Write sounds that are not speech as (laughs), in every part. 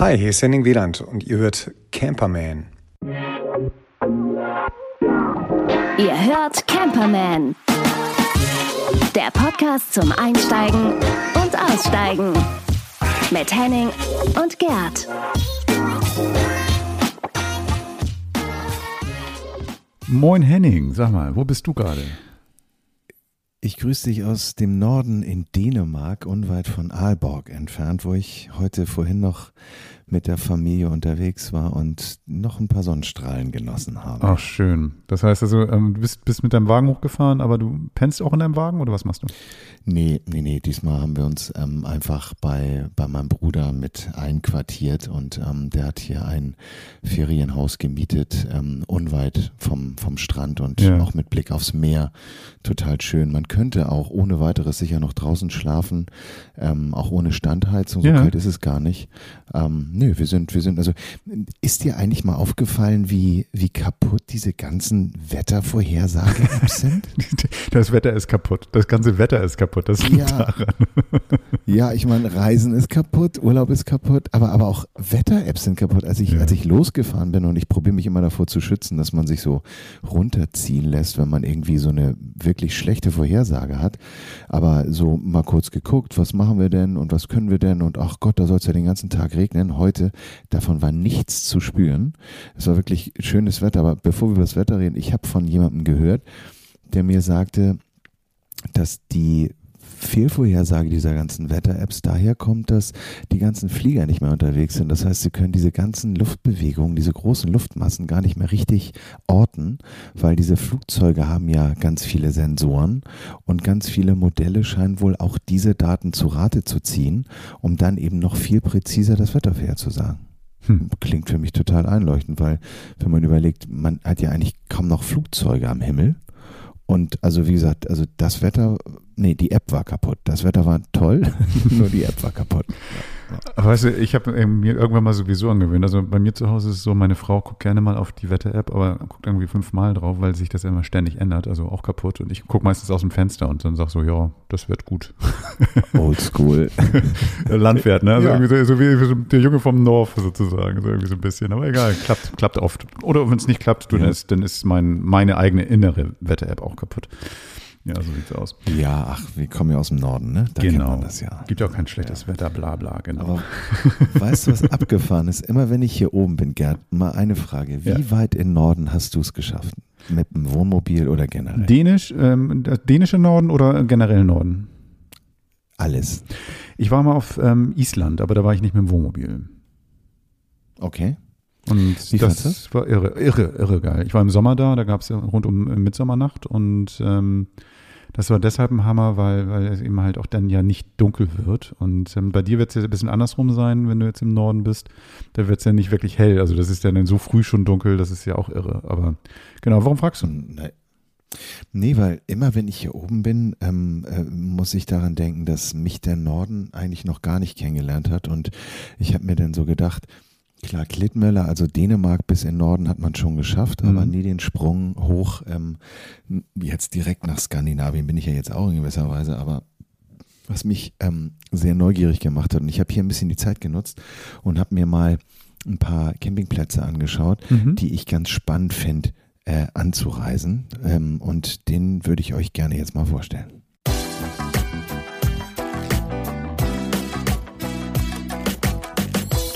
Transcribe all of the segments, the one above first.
Hi, hier ist Henning Wieland und ihr hört Camperman. Ihr hört Camperman. Der Podcast zum Einsteigen und Aussteigen. Mit Henning und Gerd. Moin Henning, sag mal, wo bist du gerade? Ich grüße dich aus dem Norden in Dänemark, unweit von Aalborg entfernt, wo ich heute vorhin noch mit der Familie unterwegs war und noch ein paar Sonnenstrahlen genossen habe. Ach, schön. Das heißt also, ähm, du bist, bist mit deinem Wagen hochgefahren, aber du pennst auch in deinem Wagen oder was machst du? Nee, nee, nee. Diesmal haben wir uns ähm, einfach bei, bei meinem Bruder mit einquartiert und ähm, der hat hier ein Ferienhaus gemietet, ähm, unweit vom, vom Strand und ja. auch mit Blick aufs Meer. Total schön. Man könnte auch ohne weiteres sicher noch draußen schlafen, ähm, auch ohne Standheizung. So ja. kalt ist es gar nicht. Nö, wir sind, wir sind, also ist dir eigentlich mal aufgefallen, wie, wie kaputt diese ganzen Wettervorhersage-Apps (laughs) sind? Das Wetter ist kaputt. Das ganze Wetter ist kaputt kaputt. Das liegt ja. daran. (laughs) ja, ich meine, Reisen ist kaputt, Urlaub ist kaputt, aber, aber auch Wetter-Apps sind kaputt. Als ich, ja. als ich losgefahren bin und ich probiere mich immer davor zu schützen, dass man sich so runterziehen lässt, wenn man irgendwie so eine wirklich schlechte Vorhersage hat. Aber so mal kurz geguckt, was machen wir denn und was können wir denn und ach Gott, da soll es ja den ganzen Tag regnen. Heute, davon war nichts zu spüren. Es war wirklich schönes Wetter, aber bevor wir über das Wetter reden, ich habe von jemandem gehört, der mir sagte, dass die Fehlvorhersage dieser ganzen Wetter-Apps daher kommt, dass die ganzen Flieger nicht mehr unterwegs sind. Das heißt, sie können diese ganzen Luftbewegungen, diese großen Luftmassen gar nicht mehr richtig orten, weil diese Flugzeuge haben ja ganz viele Sensoren und ganz viele Modelle scheinen wohl auch diese Daten zu Rate zu ziehen, um dann eben noch viel präziser das Wetter vorherzusagen. Hm. Klingt für mich total einleuchtend, weil wenn man überlegt, man hat ja eigentlich kaum noch Flugzeuge am Himmel. Und also wie gesagt, also das Wetter Nee, die App war kaputt. Das Wetter war toll, (laughs) nur die App war kaputt. Ja. Weißt du, ich habe mir irgendwann mal sowieso angewöhnt. Also bei mir zu Hause ist es so, meine Frau guckt gerne mal auf die Wetter-App, aber guckt irgendwie fünfmal drauf, weil sich das immer ständig ändert, also auch kaputt. Und ich gucke meistens aus dem Fenster und dann sage so, ja, das wird gut. (laughs) Oldschool. Landwert, (laughs) ne? Also ja. irgendwie so, so, wie der Junge vom North sozusagen, so irgendwie so ein bisschen. Aber egal, klappt, klappt oft. Oder wenn es nicht klappt, dann, ja. ist, dann ist mein, meine eigene innere Wetter-App auch kaputt. Ja, so sieht's aus. Ja, ach, wir kommen ja aus dem Norden, ne? Da genau. kennt das ja. Gibt ja auch kein schlechtes ja. Wetter, bla bla, genau. Aber weißt du, was abgefahren ist? Immer wenn ich hier oben bin, Gerd, mal eine Frage. Wie ja. weit in Norden hast du es geschafft? Mit dem Wohnmobil oder generell? Dänisch, ähm, dänische Norden oder generell Norden? Alles. Ich war mal auf ähm, Island, aber da war ich nicht mit dem Wohnmobil. Okay. Und Wie das, das war irre, irre, irre geil. Ich war im Sommer da, da gab es ja rund um Mitsommernacht und ähm, das war deshalb ein Hammer, weil, weil es eben halt auch dann ja nicht dunkel wird. Und ähm, bei dir wird es ja ein bisschen andersrum sein, wenn du jetzt im Norden bist. Da wird es ja nicht wirklich hell. Also das ist ja dann so früh schon dunkel, das ist ja auch irre. Aber genau, warum fragst du? Nee. Nee, weil immer wenn ich hier oben bin, ähm, äh, muss ich daran denken, dass mich der Norden eigentlich noch gar nicht kennengelernt hat. Und ich habe mir dann so gedacht, Klar, Klittmöller, also Dänemark bis in Norden hat man schon geschafft, aber mhm. nie den Sprung hoch, ähm, jetzt direkt nach Skandinavien bin ich ja jetzt auch in gewisser Weise, aber was mich ähm, sehr neugierig gemacht hat, und ich habe hier ein bisschen die Zeit genutzt und habe mir mal ein paar Campingplätze angeschaut, mhm. die ich ganz spannend finde äh, anzureisen. Ähm, und den würde ich euch gerne jetzt mal vorstellen.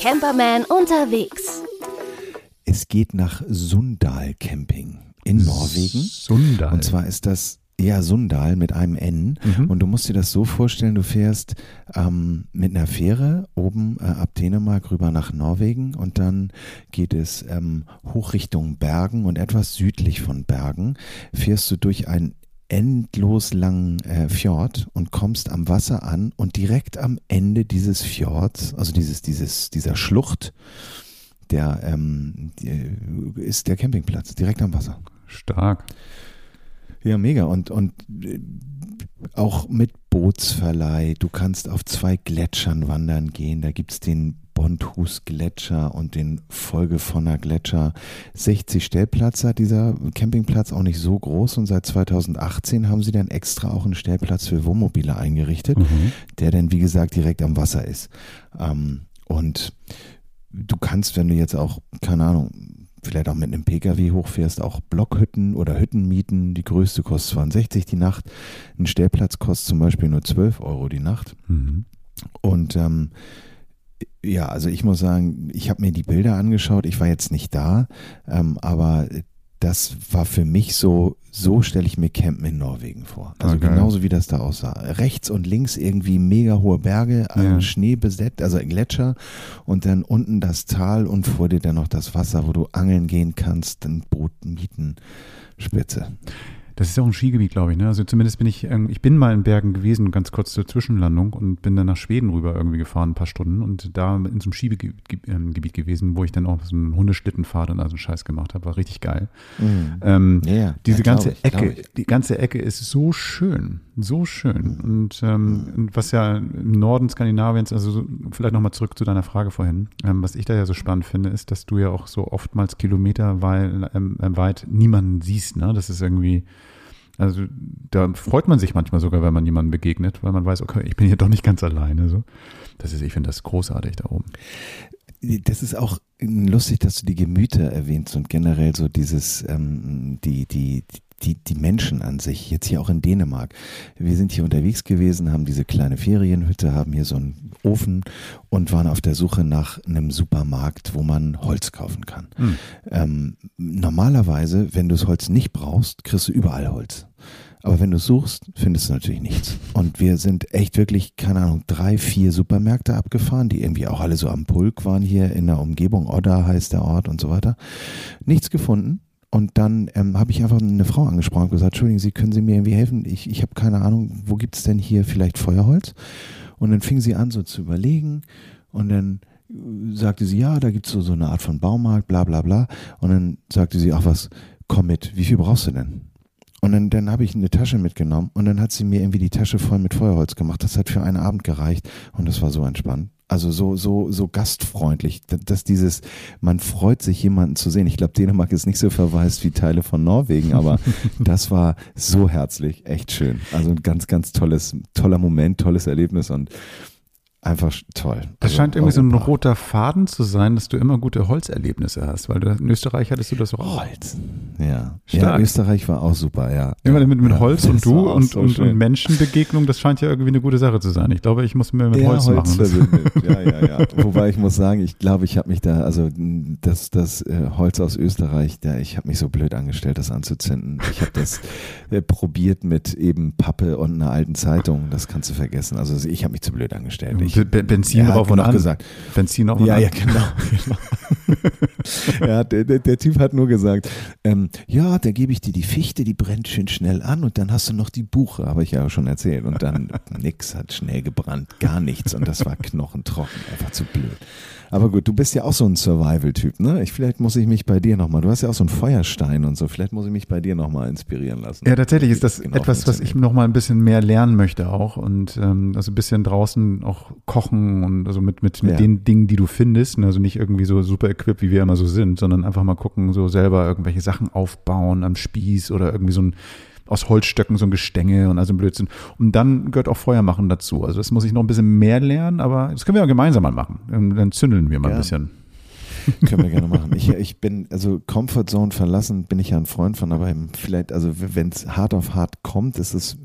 Camperman unterwegs. Es geht nach Sundal Camping in Norwegen. Sundal. Und zwar ist das ja, Sundal mit einem N. Mhm. Und du musst dir das so vorstellen, du fährst ähm, mit einer Fähre oben äh, ab Dänemark rüber nach Norwegen und dann geht es ähm, hoch Richtung Bergen und etwas südlich von Bergen fährst du durch ein endlos langen äh, Fjord und kommst am Wasser an und direkt am Ende dieses Fjords, also dieses, dieses, dieser Schlucht, der ähm, die, ist der Campingplatz, direkt am Wasser. Stark. Ja, mega. Und, und äh, auch mit Bootsverleih. Du kannst auf zwei Gletschern wandern gehen. Da gibt es den Bonthus Gletscher und den Folgefonner Gletscher. 60 Stellplätze hat dieser Campingplatz auch nicht so groß und seit 2018 haben sie dann extra auch einen Stellplatz für Wohnmobile eingerichtet, mhm. der dann wie gesagt direkt am Wasser ist. Ähm, und du kannst, wenn du jetzt auch, keine Ahnung, vielleicht auch mit einem Pkw hochfährst, auch Blockhütten oder Hütten mieten. Die größte kostet 62 die Nacht. Ein Stellplatz kostet zum Beispiel nur 12 Euro die Nacht. Mhm. Und ähm, ja, also ich muss sagen, ich habe mir die Bilder angeschaut. Ich war jetzt nicht da, ähm, aber das war für mich so, so stelle ich mir Campen in Norwegen vor. Also Okay. genauso wie das da aussah. Rechts und links irgendwie mega hohe Berge, Ja. ja. Schnee besetzt, also Gletscher und dann unten das Tal und vor dir dann noch das Wasser, wo du angeln gehen kannst, ein Boot mieten. Spitze. Das ist ja auch ein Skigebiet, glaube ich. Ne? Also zumindest bin ich, ähm, ich bin mal in Bergen gewesen, ganz kurz zur Zwischenlandung und bin dann nach Schweden rüber irgendwie gefahren, ein paar Stunden und da in so einem Skigebiet Ge- ähm, gewesen, wo ich dann auch so einen Hundeschlittenfahrt und also einen Scheiß gemacht habe. War richtig geil. Ähm, Ja, ja. diese Ja, ganze ich, Ecke, die ganze Ecke ist so schön, so schön. Und ähm, und was ja im Norden Skandinaviens, also so, vielleicht nochmal zurück zu deiner Frage vorhin, ähm, was ich da ja so spannend finde, ist, dass du ja auch so oftmals Kilometer weit, ähm, äh, weit niemanden siehst. Ne? Das ist irgendwie, also da freut man sich manchmal sogar, wenn man jemandem begegnet, weil man weiß, okay, ich bin hier doch nicht ganz alleine. So. Das ist, ich finde das großartig da oben. Das ist auch lustig, dass du die Gemüter erwähnst und generell so dieses, ähm, die, die, die, die Menschen an sich, jetzt hier auch in Dänemark. Wir sind hier unterwegs gewesen, haben diese kleine Ferienhütte, haben hier so einen Ofen und waren auf der Suche nach einem Supermarkt, wo man Holz kaufen kann. Hm. Ähm, normalerweise, wenn du das Holz nicht brauchst, kriegst du überall Holz. Aber wenn du suchst, findest du natürlich nichts. Und wir sind echt wirklich, keine Ahnung, drei, vier Supermärkte abgefahren, die irgendwie auch alle so am Pulk waren hier in der Umgebung. Odda heißt der Ort und so weiter. Nichts gefunden. Und dann ähm, habe ich einfach eine Frau angesprochen und gesagt, Entschuldigen Sie, können Sie mir irgendwie helfen? Ich, ich habe keine Ahnung, wo gibt's denn hier vielleicht Feuerholz? Und dann fing sie an so zu überlegen und dann äh, sagte sie, ja, da gibt's so, so eine Art von Baumarkt, bla bla bla. Und dann sagte sie, ach was, komm mit, wie viel brauchst du denn? Und dann, dann habe ich eine Tasche mitgenommen und dann hat sie mir irgendwie die Tasche voll mit Feuerholz gemacht. Das hat für einen Abend gereicht und das war so entspannt. Also so, so, so gastfreundlich, dass- dieses, man freut sich jemanden zu sehen. Ich glaube, Dänemark ist nicht so verwaist wie Teile von Norwegen, aber (laughs) das war so herzlich, echt schön. Also ein ganz, ganz tolles, toller Moment, tolles Erlebnis und einfach toll. Das Also scheint irgendwie so ein Europa. roter Faden zu sein, dass du immer gute Holzerlebnisse hast, weil du, in Österreich hattest du das auch. Holz. Ja. Ja, Österreich war auch super, ja. Immer mit, mit ja, Holz das und du und, so und, und Menschenbegegnung, das scheint ja irgendwie eine gute Sache zu sein. Ich glaube, ich muss mir mit ja, Holz, machen. Verbindet. (laughs) Ja, ja, ja. Wobei ich muss sagen, ich glaube, ich habe mich da, also das, das äh, Holz aus Österreich, da, ich habe mich so blöd angestellt, das anzuzünden. Ich habe das äh, probiert mit eben Pappe und einer alten Zeitung. Das kannst du vergessen. Also ich habe mich zu blöd angestellt. Ich, Be- Be- Benzin drauf und noch an. gesagt. Benzin auf und Ja, an. ja, genau. genau. (laughs) ja, der, der, der Typ hat nur gesagt, ähm, ja, da gebe ich dir die Fichte, die brennt schön schnell an und dann hast du noch die Buche, habe ich ja schon erzählt. Und dann (laughs) nix hat schnell gebrannt, gar nichts und das war knochentrocken, einfach zu blöd. Aber gut, du bist ja auch so ein Survival-Typ, ne? Ich, vielleicht muss ich mich bei dir nochmal, du hast ja auch so einen Feuerstein und so, vielleicht muss ich mich bei dir nochmal inspirieren lassen. Ja, tatsächlich ist das Genau etwas, was ich funktioniert. noch mal ein bisschen mehr lernen möchte auch und ähm, also ein bisschen draußen auch kochen und also mit mit, mit Ja. den Dingen, die du findest, ne? also nicht irgendwie so super equipped, wie wir immer so sind, sondern einfach mal gucken, so selber irgendwelche Sachen aufbauen am Spieß oder irgendwie so ein aus Holzstöcken so ein Gestänge und also ein Blödsinn. Und dann gehört auch Feuer machen dazu. Also das muss ich noch ein bisschen mehr lernen, aber das können wir ja gemeinsam mal machen. Dann zündeln wir mal ein Ja. bisschen. (laughs) Können wir gerne machen. Ich, (laughs) ich bin, also Comfortzone verlassen bin ich ja ein Freund von, aber vielleicht, also wenn es hart auf hart kommt, ist es,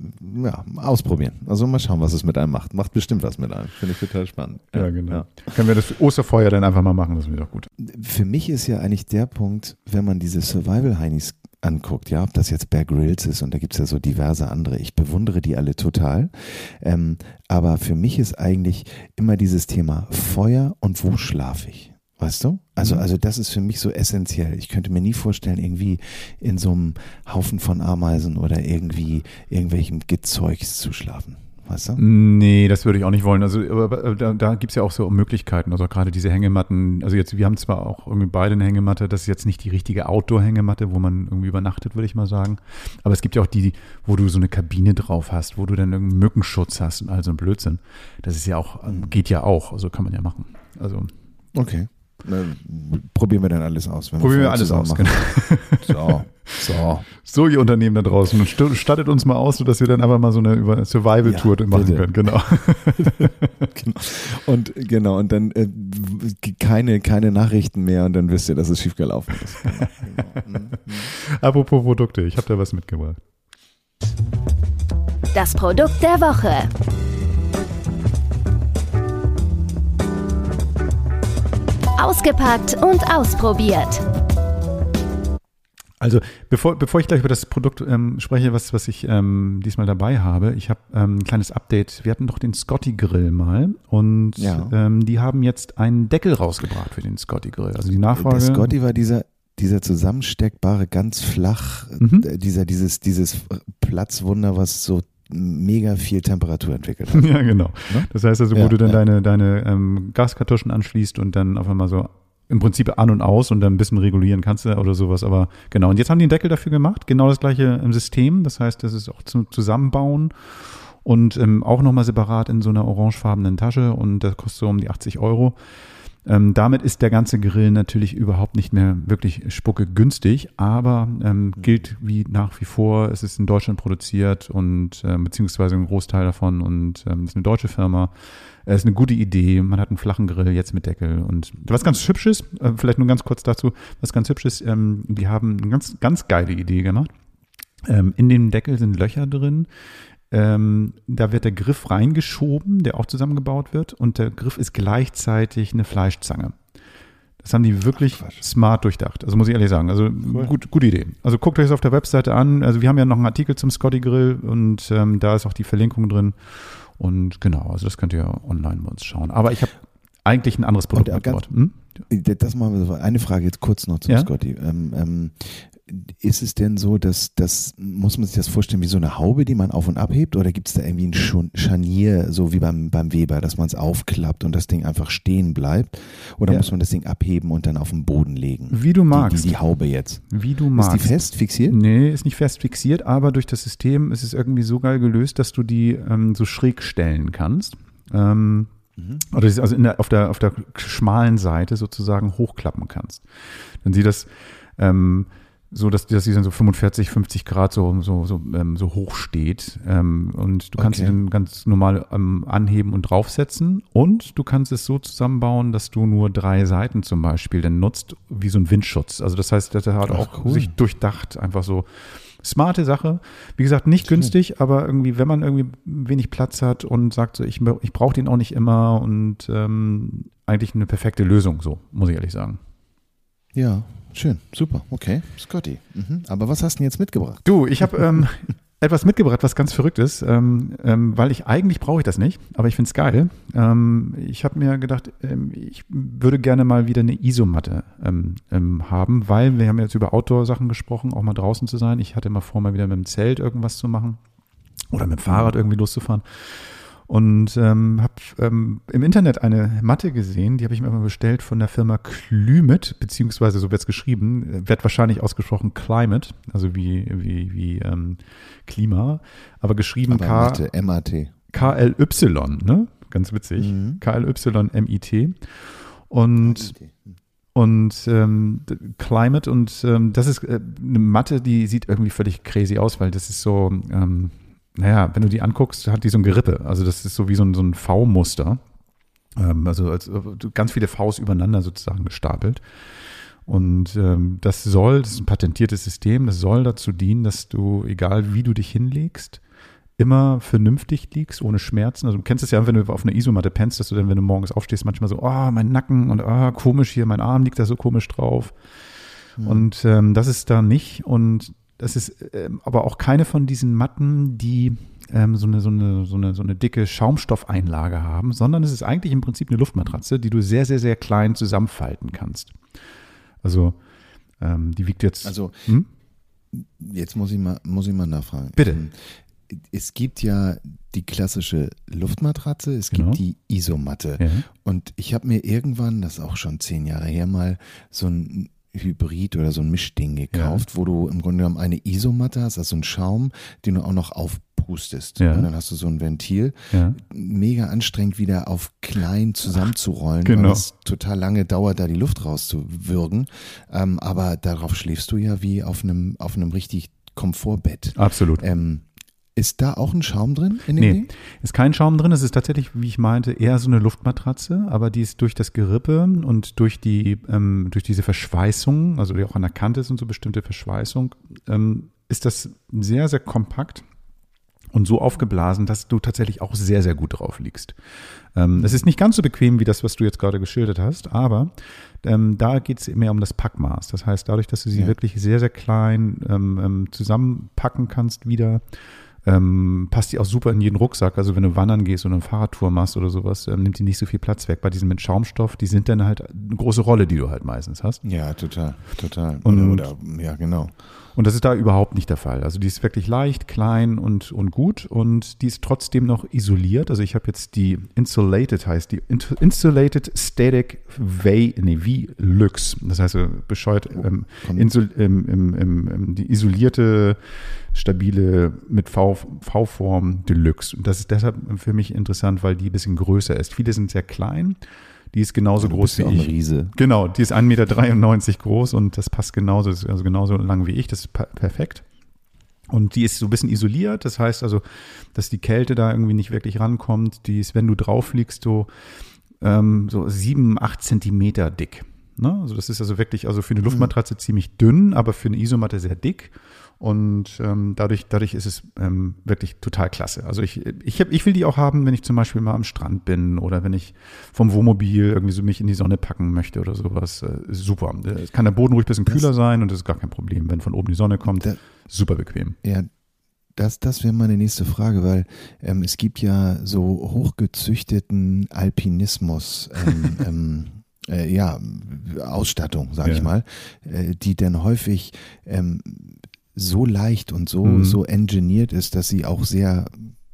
ja, ausprobieren. Also mal schauen, was es mit einem macht. Macht bestimmt was mit einem. Finde ich total spannend. genau. Können wir das Osterfeuer dann einfach mal machen, das wäre doch gut. Für mich ist ja eigentlich der Punkt, wenn man diese Survival-Heinis anguckt, ja, ob das jetzt Bear Grylls ist und da gibt's ja so diverse andere. Ich bewundere die alle total. Ähm, aber für mich ist eigentlich immer dieses Thema Feuer und wo schlafe ich? Weißt du? Also, Mhm. also das ist für mich so essentiell. Ich könnte mir nie vorstellen, irgendwie in so einem Haufen von Ameisen oder irgendwie irgendwelchem Gezeugs zu schlafen. Weißt du? Nee, das würde ich auch nicht wollen. Also aber, da, da gibt's ja auch so Möglichkeiten. Also gerade diese Hängematten, also jetzt, wir haben zwar auch irgendwie beide eine Hängematte, das ist jetzt nicht die richtige Outdoor-Hängematte, wo man irgendwie übernachtet, würde ich mal sagen. Aber es gibt ja auch die, wo du so eine Kabine drauf hast, wo du dann irgendeinen Mückenschutz hast und all so ein Blödsinn. Das ist ja auch, geht ja auch, also kann man ja machen. Also Okay. Ne, probieren wir dann alles aus. wenn Probieren wir alles aus, genau. machen. So, so. So, ihr Unternehmen da draußen, st- stattet uns mal aus, sodass wir dann einfach mal so eine über- Survival-Tour Ja, machen bitte. können. Genau. (laughs) (laughs) Genau. Und genau, und dann äh, keine, keine Nachrichten mehr und dann wisst ihr, dass es schief gelaufen ist. Genau, genau. Mhm. (laughs) Apropos Produkte, ich habe da was mitgebracht. Das Produkt der Woche. Ausgepackt und ausprobiert. Also bevor, bevor ich gleich über das Produkt ähm, spreche, was, was ich ähm, diesmal dabei habe, ich habe ähm, ein kleines Update. Wir hatten doch den Scotty Grill mal und Ja. ähm, die haben jetzt einen Deckel rausgebracht für den Scotty Grill. Also die Nachfrage. Der Scotty war dieser, dieser zusammensteckbare, ganz flach, Mhm. äh, dieser, dieses, dieses Platzwunder, was so mega viel Temperatur entwickelt hat. (laughs) Ja, genau. Ne? Das heißt also, wo Ja, du dann ja. deine, deine ähm, Gaskartuschen anschließt und dann auf einmal so im Prinzip an und aus und dann ein bisschen regulieren kannst du oder sowas. Aber genau, und jetzt haben die einen Deckel dafür gemacht. Genau das gleiche im System. Das heißt, das ist auch zum Zusammenbauen und ähm, auch nochmal separat in so einer orangefarbenen Tasche und das kostet so um die 80 Euro. Ähm, damit ist der ganze Grill natürlich überhaupt nicht mehr wirklich spucke günstig, aber ähm, gilt wie nach wie vor. Es ist in Deutschland produziert und ähm, beziehungsweise ein Großteil davon und ähm, ist eine deutsche Firma. Es ist eine gute Idee. Man hat einen flachen Grill jetzt mit Deckel und was ganz hübsch ist, äh, vielleicht nur ganz kurz dazu, was ganz hübsch ist, ähm, die haben eine ganz, ganz geile Idee gemacht. Ähm, in dem Deckel sind Löcher drin. Ähm, da wird der Griff reingeschoben, der auch zusammengebaut wird, und der Griff ist gleichzeitig eine Fleischzange. Das haben die wirklich Quatsch. smart durchdacht. Also muss ich ehrlich sagen. Also gut, gute Idee. Also guckt euch das auf der Webseite an. Also wir haben ja noch einen Artikel zum Scotty Grill und ähm, da ist auch die Verlinkung drin. Und genau, also das könnt ihr online bei uns schauen. Aber ich habe eigentlich ein anderes Produkt Und, ganz-. Hm? Das machen wir so. Eine Frage jetzt kurz noch zum Ja? Scotty. Ähm, ähm, ist es denn so, dass das, muss man sich das vorstellen wie so eine Haube, die man auf und abhebt? Oder gibt es da irgendwie ein Scharnier, so wie beim, beim Weber, dass man es aufklappt und das Ding einfach stehen bleibt? Oder Ja. muss man das Ding abheben und dann auf den Boden legen? Wie du magst. Die, die, die Haube jetzt. Wie du Ist magst. die fest fixiert? Nee, ist nicht fest fixiert, aber durch das System ist es irgendwie so geil gelöst, dass du die ähm, so schräg stellen kannst. Ähm, ist also in der, auf, der, auf der schmalen Seite sozusagen hochklappen kannst. Dann sieht das ähm, so, dass, dass sie dann so 45, 50 Grad so, so, so, ähm, so hoch steht. Ähm, und du kannst Okay. sie dann ganz normal ähm, anheben und draufsetzen. Und du kannst es so zusammenbauen, dass du nur drei Seiten zum Beispiel dann nutzt, wie so ein Windschutz. Also das heißt, der hat Ach, auch cool. sich durchdacht, einfach so smarte Sache. Wie gesagt, nicht günstig, aber irgendwie, wenn man irgendwie wenig Platz hat und sagt so, ich, ich brauche den auch nicht immer und ähm, eigentlich eine perfekte Lösung, so, muss ich ehrlich sagen. Ja, schön. Super. Okay. Scotty. Mhm. Aber was hast du denn jetzt mitgebracht? Du, ich habe ähm, (laughs) etwas mitgebracht, was ganz verrückt ist, ähm, ähm, weil ich eigentlich brauche ich das nicht, aber ich finde es geil. Ähm, ich habe mir gedacht, ähm, ich würde gerne mal wieder eine Isomatte ähm, haben, weil wir haben jetzt über Outdoor-Sachen gesprochen, auch mal draußen zu sein. Ich hatte mal vor, mal wieder mit dem Zelt irgendwas zu machen oder mit dem Fahrrad irgendwie loszufahren. Und ähm, habe ähm, im Internet eine Matte gesehen, die habe ich mir mal bestellt von der Firma Climate, beziehungsweise so wird es geschrieben, wird wahrscheinlich ausgesprochen Climate, also wie, wie, wie ähm, Klima, aber geschrieben Aber K, Mathe, MAT. KLY, ne? Ganz witzig. Mhm. KLYMIT. Und und ähm, Climate und ähm, das ist äh, eine Matte, die sieht irgendwie völlig crazy aus, weil das ist so, ähm, naja, wenn du die anguckst, hat die so ein Gerippe. Also das ist so wie so ein, so ein V-Muster. Ähm, also als, äh, ganz viele Vs übereinander sozusagen gestapelt. Und ähm, das soll, das ist ein patentiertes System, das soll dazu dienen, dass du, egal wie du dich hinlegst, immer vernünftig liegst, ohne Schmerzen. Also du kennst es ja, wenn du auf einer Isomatte pennst, dass du dann, wenn du morgens aufstehst, manchmal so, oh, mein Nacken und ah, komisch hier, mein Arm liegt da so komisch drauf. Und ähm, das ist da nicht. Und das ist ähm, aber auch keine von diesen Matten, die ähm, so, eine, so, eine, so, eine, so eine dicke Schaumstoffeinlage haben, sondern es ist eigentlich im Prinzip eine Luftmatratze, die du sehr, sehr, sehr klein zusammenfalten kannst. Also ähm, die wiegt jetzt. Also hm? Jetzt muss ich mal, muss ich mal nachfragen. Bitte. Ähm, Es gibt ja die klassische Luftmatratze, es Genau. gibt die Isomatte. Ja. Und ich habe mir irgendwann, das ist auch schon zehn Jahre her, mal so ein Hybrid oder so ein Mischding gekauft, wo du im Grunde genommen eine Isomatte hast, also einen Schaum, den du auch noch aufpustest. Ja. Und dann hast du so ein Ventil. Ja. Mega anstrengend wieder auf klein zusammenzurollen, Genau. weil es total lange dauert, da die Luft rauszuwürgen. Ähm, aber darauf schläfst du ja wie auf einem, auf einem richtig Komfortbett. Absolut. Ähm, ist da auch ein Schaum drin in Nee, Ding? ist kein Schaum drin. Es ist tatsächlich, wie ich meinte, eher so eine Luftmatratze, aber die ist durch das Gerippe und durch die, ähm, durch diese Verschweißung, also die auch an der Kante ist und so bestimmte Verschweißung, ähm, ist das sehr, sehr kompakt und so aufgeblasen, dass du tatsächlich auch sehr, sehr gut drauf liegst. Ähm, es ist nicht ganz so bequem wie das, was du jetzt gerade geschildert hast, aber ähm, da geht es mehr um das Packmaß. Das heißt, dadurch, dass du sie Ja. wirklich sehr, sehr klein ähm, ähm, zusammenpacken kannst wieder, ähm, passt die auch super in jeden Rucksack. Also wenn du wandern gehst oder eine Fahrradtour machst oder sowas, ähm, nimmt die nicht so viel Platz weg. Bei diesen mit Schaumstoff, die sind dann halt eine große Rolle, die du halt meistens hast. Ja, total, total. Und- oder, oder, ja, genau. Und das ist da überhaupt nicht der Fall. Also die ist wirklich leicht, klein und, und gut und die ist trotzdem noch isoliert. Also ich habe jetzt die Insulated, heißt die Insulated Static V, nee, V-Lux. Das heißt, so bescheuert, ähm, komm. insul, ähm, ähm, ähm, ähm, die isolierte, stabile mit V- V-Form Deluxe. Und das ist deshalb für mich interessant, weil die ein bisschen größer ist. Viele sind sehr klein. Die ist genauso Du groß wie ich. Riese. Genau, die ist 1,93 Meter groß und das passt genauso, also genauso lang wie ich, das ist per- perfekt. Und die ist so ein bisschen isoliert, das heißt also, dass die Kälte da irgendwie nicht wirklich rankommt. Die ist, wenn du drauf liegst, so, ähm, so sieben, acht Zentimeter dick. Ne? Also das ist also wirklich, also für eine Luftmatratze ziemlich dünn, aber für eine Isomatte sehr dick. Und ähm, dadurch, dadurch ist es ähm, wirklich total klasse. Also ich, ich, hab, ich will die auch haben, wenn ich zum Beispiel mal am Strand bin oder wenn ich vom Wohnmobil irgendwie so mich in die Sonne packen möchte oder sowas. Äh, super. Es kann der Boden ruhig ein bisschen kühler sein und das ist gar kein Problem. Wenn von oben die Sonne kommt, Da- super bequem. Ja, das, das wäre meine nächste Frage, weil ähm, es gibt ja so hochgezüchteten Alpinismus, ähm, (laughs) ähm, äh, ja, Ausstattung, sage Ja. ich mal, äh, die dann häufig ähm, so leicht und so, Mhm. so engineert ist, dass sie auch sehr,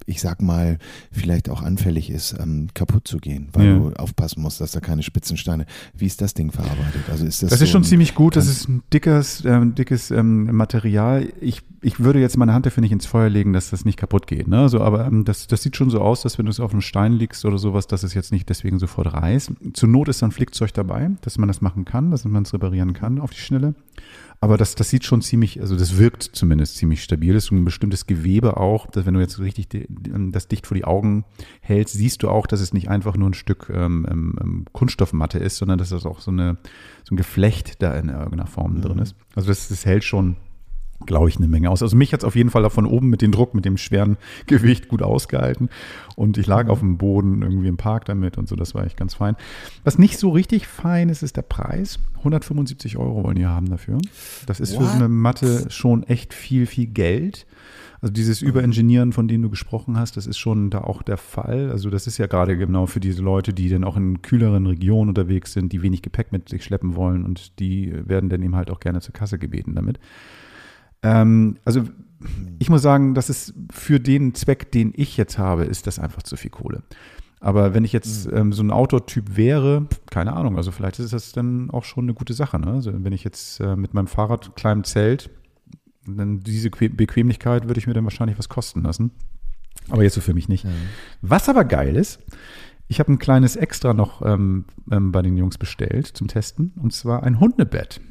ich sag mal, vielleicht auch anfällig ist, ähm, kaputt zu gehen, weil Ja. du aufpassen musst, dass da keine Spitzensteine. Wie ist das Ding verarbeitet? Also ist das, Das so ist schon ziemlich gut. Das ist ein dickes, ähm, dickes ähm, Material. Ich, ich würde jetzt meine Hand dafür nicht ins Feuer legen, dass das nicht kaputt geht. Ne? So, aber ähm, das, das sieht schon so aus, dass wenn du es auf einem Stein liegst oder sowas, dass es jetzt nicht deswegen sofort reißt. Zur Not ist dann Flickzeug dabei, dass man das machen kann, dass man es reparieren kann auf die Schnelle. Aber das, das sieht schon ziemlich, also das wirkt zumindest ziemlich stabil. Das ist so ein bestimmtes Gewebe auch, dass wenn du jetzt richtig die- das dicht vor die Augen hältst, siehst du auch, dass es nicht einfach nur ein Stück ähm, ähm, ähm, Kunststoffmatte ist, sondern dass das auch so, eine, so ein Geflecht da in irgendeiner Form drin ist. Also das, das hält schon, glaube ich, eine Menge aus. Also mich hat es auf jeden Fall von oben mit dem Druck, mit dem schweren (laughs) Gewicht gut ausgehalten. Und ich lag auf dem Boden irgendwie im Park damit und so, das war echt ganz fein. Was nicht so richtig fein ist, ist der Preis. 175 Euro wollen die haben dafür. Das ist für so What? eine Matte schon echt viel, viel Geld. Also dieses Überengineeren, von dem du gesprochen hast, das ist schon da auch der Fall. Also das ist ja gerade genau für diese Leute, die dann auch in kühleren Regionen unterwegs sind, die wenig Gepäck mit sich schleppen wollen und die werden dann eben halt auch gerne zur Kasse gebeten damit. Ähm, also ich muss sagen, das ist für den Zweck, den ich jetzt habe, ist das einfach zu viel Kohle. Aber wenn ich jetzt ähm, so ein Outdoor-Typ wäre, keine Ahnung, also vielleicht ist das dann auch schon eine gute Sache. Ne? Also wenn ich jetzt äh, mit meinem Fahrrad, kleinem Zelt, dann diese Que Bequemlichkeit würde ich mir dann wahrscheinlich was kosten lassen. Aber jetzt so für mich nicht. Was aber geil ist, ich habe ein kleines Extra noch ähm, ähm, bei den Jungs bestellt zum Testen, und zwar ein Hundebett.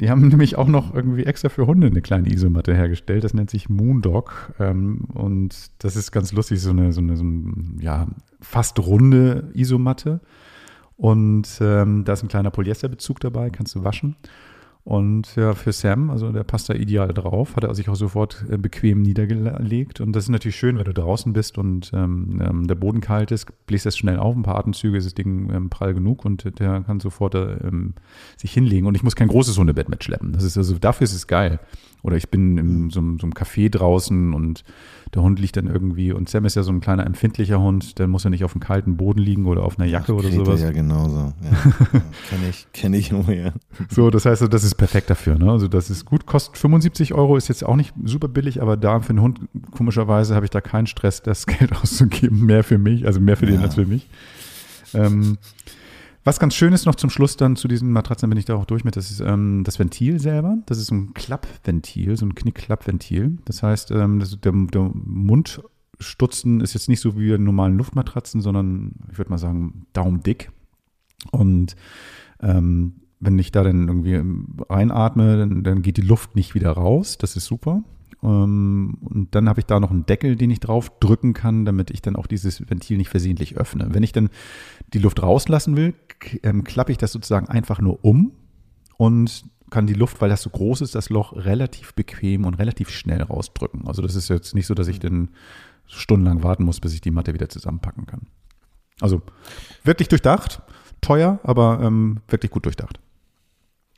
Die haben (laughs) nämlich auch noch irgendwie extra für Hunde eine kleine Isomatte hergestellt. Das nennt sich Moondog. Ähm, und das ist ganz lustig, so eine, so eine, so ein, ja, fast runde Isomatte. Und ähm, da ist ein kleiner Polyesterbezug dabei, kannst du waschen. Und ja, für Sam, also der passt da ideal drauf, hat er sich auch sofort äh, bequem niedergelegt. Und das ist natürlich schön, wenn du draußen bist und ähm, ähm, der Boden kalt ist, bläst das schnell auf, ein paar Atemzüge ist das Ding ähm, prall genug und der kann sofort äh, ähm, sich hinlegen. Und ich muss kein großes Hundebett mitschleppen. Das ist also, dafür ist es geil. Oder ich bin in so, einem- so einem Café draußen und der Hund liegt dann irgendwie, und Sam ist ja so ein kleiner empfindlicher Hund, dann muss er nicht auf dem kalten Boden liegen oder auf einer Jacke oder Grete sowas. Ja, genauso. Ja, (laughs) ja, kenne ich, kenne ich nur, ja. So, das heißt, das ist perfekt dafür. Ne? Also das ist gut, kostet 75 Euro, ist jetzt auch nicht super billig, aber da für einen Hund, komischerweise, habe ich da keinen Stress, das (laughs) Geld auszugeben, mehr für mich, also mehr für den Ja. als für mich. Ähm, Was ganz schön ist noch zum Schluss dann zu diesen Matratzen, bin ich da auch durch mit, das ist ähm, das Ventil selber. Das ist so ein Klappventil, so ein Knick-Klappventil. Das heißt, ähm, das, der, der Mundstutzen ist jetzt nicht so wie in normalen Luftmatratzen, sondern ich würde mal sagen daumendick. Und ähm, wenn ich da dann irgendwie reinatme, dann, dann geht die Luft nicht wieder raus. Das ist super. Ähm, und dann habe ich da noch einen Deckel, den ich drauf drücken kann, damit ich dann auch dieses Ventil nicht versehentlich öffne. Wenn ich dann die Luft rauslassen will, ähm, klappe ich das sozusagen einfach nur um und kann die Luft, weil das so groß ist, das Loch relativ bequem und relativ schnell rausdrücken. Also das ist jetzt nicht so, dass ich dann stundenlang warten muss, bis ich die Matte wieder zusammenpacken kann. Also wirklich durchdacht, teuer, aber ähm, wirklich gut durchdacht.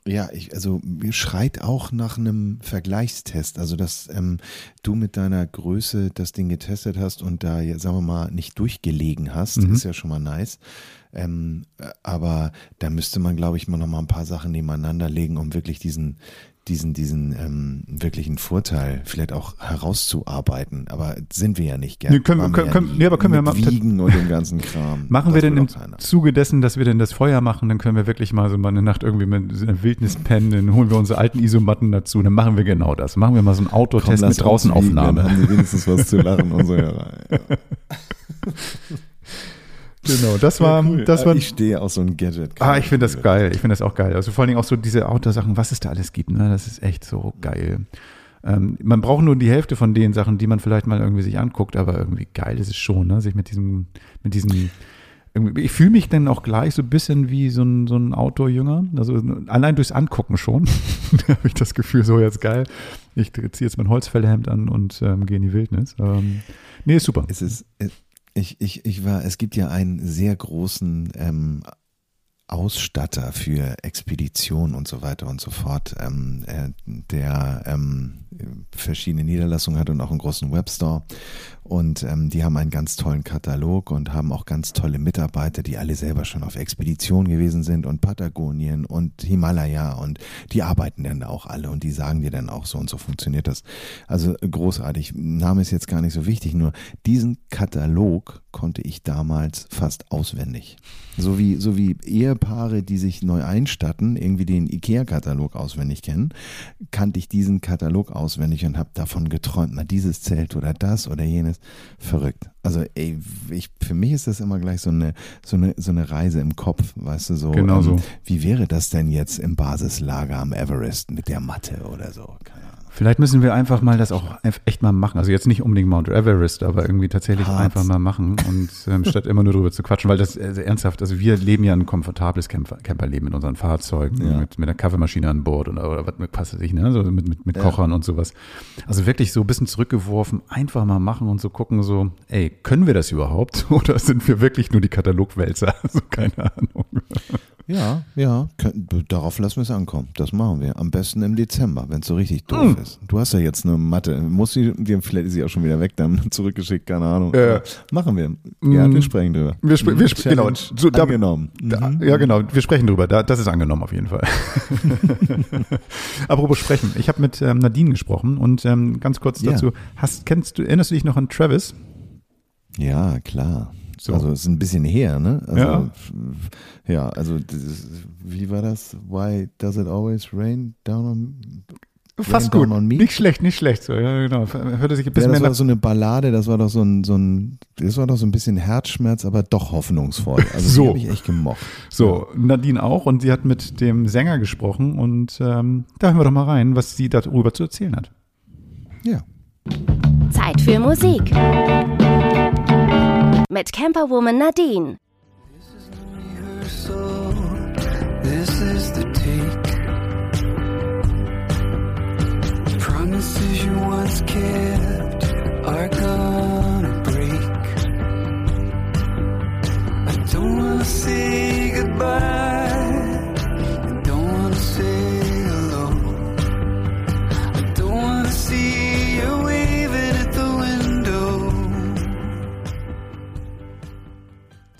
Ja, ich, also mir schreit auch nach einem Vergleichstest. Also, dass ähm, du mit deiner Größe das Ding getestet hast und da, sagen wir mal, nicht durchgelegen hast, mhm. ist ja schon mal nice. Ähm, aber da müsste man, glaube ich, mal noch mal ein paar Sachen nebeneinander legen, um wirklich diesen, diesen, diesen ähm, wirklichen Vorteil vielleicht auch herauszuarbeiten. Aber sind wir ja nicht gerne. Nee, können, können, können, ja nee, aber können wir mal wiegen und den ganzen Kram. (laughs) Machen das wir denn im keiner. Zuge dessen, dass wir denn das Feuer machen, dann können wir wirklich mal so mal eine Nacht irgendwie mit einer Wildnis pennen, dann holen wir unsere alten Isomatten dazu, dann machen wir genau das. Machen wir mal so einen Outdoor-Test mit Draußenaufnahme. Dann haben sie wenigstens was zu lachen (laughs) und so. Ja. (laughs) Genau, das war, ja, cool. das war. Ich stehe auf so ein Gadget. Ah, ich finde das geil. Ich finde das auch geil. Also vor allen Dingen auch so diese Outdoor-Sachen, was es da alles gibt. Ne? Das ist echt so geil. Ähm, man braucht nur die Hälfte von den Sachen, die man vielleicht mal irgendwie sich anguckt, aber irgendwie geil ist es schon, ne? sich mit diesem, mit diesem ich fühle mich dann auch gleich so ein bisschen wie so ein, so ein Outdoor-Jünger. Also allein durchs Angucken schon (laughs) habe ich das Gefühl, so jetzt geil. Ich ziehe jetzt mein Holzfällerhemd an und ähm, gehe in die Wildnis. Ähm, nee, ist super. Es ist, ich, ich, ich war, es gibt ja einen sehr großen ähm, Ausstatter für Expedition und so weiter und so fort, ähm, äh, der ähm, verschiedene Niederlassungen hat und auch einen großen Webstore. Und ähm, die haben einen ganz tollen Katalog und haben auch ganz tolle Mitarbeiter, die alle selber schon auf Expedition gewesen sind und Patagonien und Himalaya und die arbeiten dann auch alle und die sagen dir dann auch so und so funktioniert das. Also großartig. Name ist jetzt gar nicht so wichtig, nur diesen Katalog konnte ich damals fast auswendig. So wie, so wie Ehepaare, die sich neu einstatten, irgendwie den IKEA-Katalog auswendig kennen, kannte ich diesen Katalog auswendig und habe davon geträumt, na dieses Zelt oder das oder jenes. Verrückt. Also ey, ich, für mich ist das immer gleich so eine, so eine, so eine Reise im Kopf, weißt du, so. Genau so. Ähm, wie wäre das denn jetzt im Basislager am Everest mit der Matte oder so? Keine Vielleicht müssen wir einfach mal das auch echt mal machen. Also jetzt nicht unbedingt Mount Everest, aber irgendwie tatsächlich Hart. einfach mal machen und ähm, (laughs) statt immer nur drüber zu quatschen, weil das also ernsthaft, also wir leben ja ein komfortables Camper, Camperleben in unseren Fahrzeugen ja. mit, mit einer Kaffeemaschine an Bord oder, oder was passt sich, ne? Also mit, mit, mit Kochern ja. und sowas. Also wirklich so ein bisschen zurückgeworfen, einfach mal machen und so gucken, so, ey, können wir das überhaupt? (laughs) Oder sind wir wirklich nur die Katalogwälzer? (laughs) Also keine Ahnung. Ja, ja, darauf lassen wir es ankommen. Das machen wir. Am besten im Dezember, wenn es so richtig doof mm. ist. Du hast ja jetzt eine Matte. Muss sie, wir vielleicht ist sie auch schon wieder weg, dann (laughs) zurückgeschickt, keine Ahnung. Äh, machen wir. Ja, mm. wir sprechen drüber. Wir, sp wir sp genau. So, da, angenommen. Da, mhm. Ja, genau. Wir sprechen drüber. Da, das ist angenommen auf jeden Fall. (laughs) Apropos sprechen. Ich habe mit ähm, Nadine gesprochen und ähm, ganz kurz dazu. Ja. Hast, kennst du, erinnerst du dich noch an Travis? Ja, klar. So. Also es ist ein bisschen her, ne? Also, ja. Ja, also wie war das? Why does it always rain down on Fast gut. Nicht schlecht, nicht schlecht. So, ja, genau. Hörte sich ein bisschen ja, das war so eine Ballade, das war doch so ein, so ein, das war doch so ein bisschen Herzschmerz, aber doch hoffnungsvoll. (laughs) Also so. habe ich echt gemocht. So, Nadine auch und sie hat mit dem Sänger gesprochen und ähm, da hören wir doch mal rein, was sie darüber zu erzählen hat. Ja. Zeit für Musik. Mit Camperwoman Nadine. This is the take. Promises you once kept are gonna break. I don't wanna say goodbye.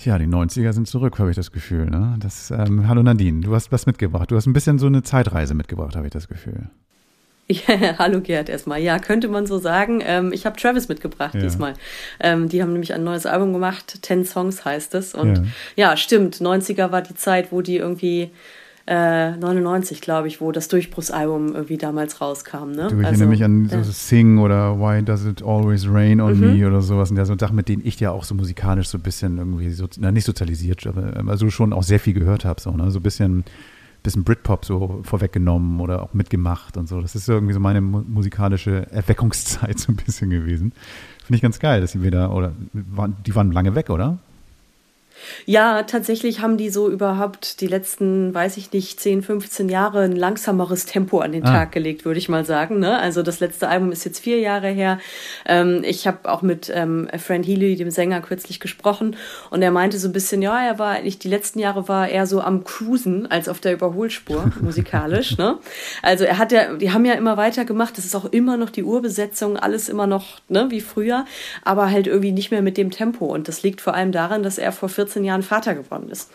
Tja, die 90er sind zurück, habe ich das Gefühl. Ne? Das, ähm, hallo Nadine, du hast was mitgebracht. Du hast ein bisschen so eine Zeitreise mitgebracht, habe ich das Gefühl. Ja, (laughs) hallo Gerd erstmal. Ja, könnte man so sagen. Ähm, ich habe Travis mitgebracht Ja. diesmal. Ähm, die haben nämlich ein neues Album gemacht. Ten Songs heißt es. Und Ja. ja, stimmt. 90er war die Zeit, wo die irgendwie äh, 99, glaube ich, wo das Durchbruchsalbum irgendwie damals rauskam. Ne? Du, ich Also, erinnere mich an so ja. Sing oder Why Does It Always Rain on Mhm. Me oder sowas. Und ja, so Sachen, mit denen ich ja auch so musikalisch so ein bisschen irgendwie, so, na, nicht sozialisiert, aber ähm, also schon auch sehr viel gehört habe. So, ne? so ein bisschen, bisschen Britpop so vorweggenommen oder auch mitgemacht und so. Das ist irgendwie so meine mu musikalische Erweckungszeit (laughs) so ein bisschen gewesen. Finde ich ganz geil, dass sie wieder, oder waren, die waren lange weg, oder? Ja, tatsächlich haben die so überhaupt die letzten, weiß ich nicht, 10, 15 Jahre ein langsameres Tempo an den Ah. Tag gelegt, würde ich mal sagen. Ne? Also das letzte Album ist jetzt vier Jahre her. Ähm, ich habe auch mit ähm, Fran Healy, dem Sänger, kürzlich gesprochen und er meinte so ein bisschen, ja, er war eigentlich, die letzten Jahre war er so am Cruisen als auf der Überholspur, (laughs) musikalisch. ne? Also er hat ja, die haben ja immer weiter gemacht, das ist auch immer noch die Urbesetzung, alles immer noch ne, wie früher, aber halt irgendwie nicht mehr mit dem Tempo. Und das liegt vor allem daran, dass er vor 14 Jahren Vater geworden ist.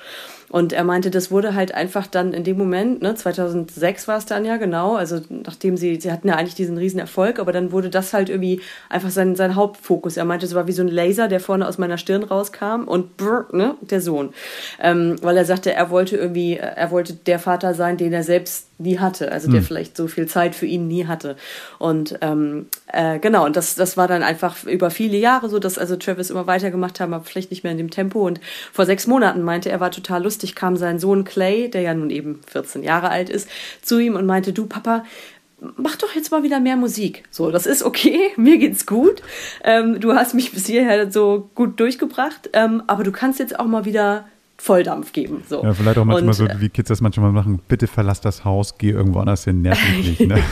Und er meinte, das wurde halt einfach dann in dem Moment, ne, 2006 war es dann ja genau, also nachdem sie, sie hatten ja eigentlich diesen riesen Erfolg, aber dann wurde das halt irgendwie einfach sein, sein Hauptfokus. Er meinte, es war wie so ein Laser, der vorne aus meiner Stirn rauskam und brr, ne, der Sohn. Ähm, weil er sagte, er wollte irgendwie, er wollte der Vater sein, den er selbst nie hatte, also der vielleicht so viel Zeit für ihn nie hatte. Und ähm, äh, genau, und das, das war dann einfach über viele Jahre so, dass also Travis immer weitergemacht haben, aber vielleicht nicht mehr in dem Tempo. Und vor sechs Monaten meinte er, war total lustig, kam sein Sohn Clay, der ja nun eben 14 Jahre alt ist, zu ihm und meinte, du Papa, mach doch jetzt mal wieder mehr Musik. So, das ist okay, (laughs) mir geht's gut. Ähm, du hast mich bis hierher so gut durchgebracht, ähm, aber du kannst jetzt auch mal wieder Volldampf geben. So. Ja, vielleicht auch manchmal Und, so, äh, wie Kids das manchmal machen, bitte verlass das Haus, geh irgendwo anders hin, nerv mich nicht. Ne?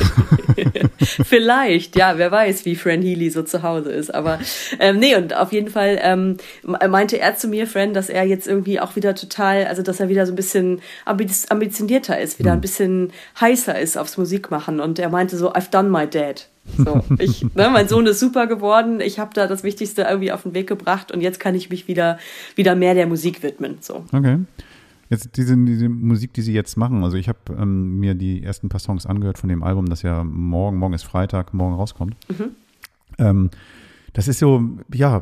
(laughs) Vielleicht, ja, wer weiß, wie Fran Healy so zu Hause ist. Aber ähm, nee, und auf jeden Fall ähm, meinte er zu mir, Fran, dass er jetzt irgendwie auch wieder total, also dass er wieder so ein bisschen ambitionierter ist, wieder ein bisschen heißer ist aufs Musikmachen. Und er meinte so, I've done my dad. So, ich, ne, mein Sohn ist super geworden, ich habe da das Wichtigste irgendwie auf den Weg gebracht und jetzt kann ich mich wieder, wieder mehr der Musik widmen. So. Okay. Jetzt diese, diese Musik, die Sie jetzt machen, also ich habe ähm, mir die ersten paar Songs angehört von dem Album, das ja morgen, morgen ist Freitag, morgen rauskommt. Ähm, das ist so, ja,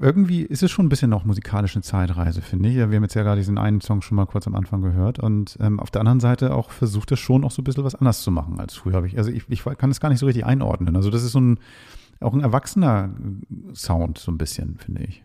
irgendwie ist es schon ein bisschen noch musikalische Zeitreise, finde ich. Wir haben jetzt ja gerade diesen einen Song schon mal kurz am Anfang gehört und ähm, auf der anderen Seite auch versucht es schon auch so ein bisschen was anders zu machen als früher. Ich, also ich, ich kann es gar nicht so richtig einordnen. Also das ist so ein, auch ein erwachsener Sound so ein bisschen, finde ich.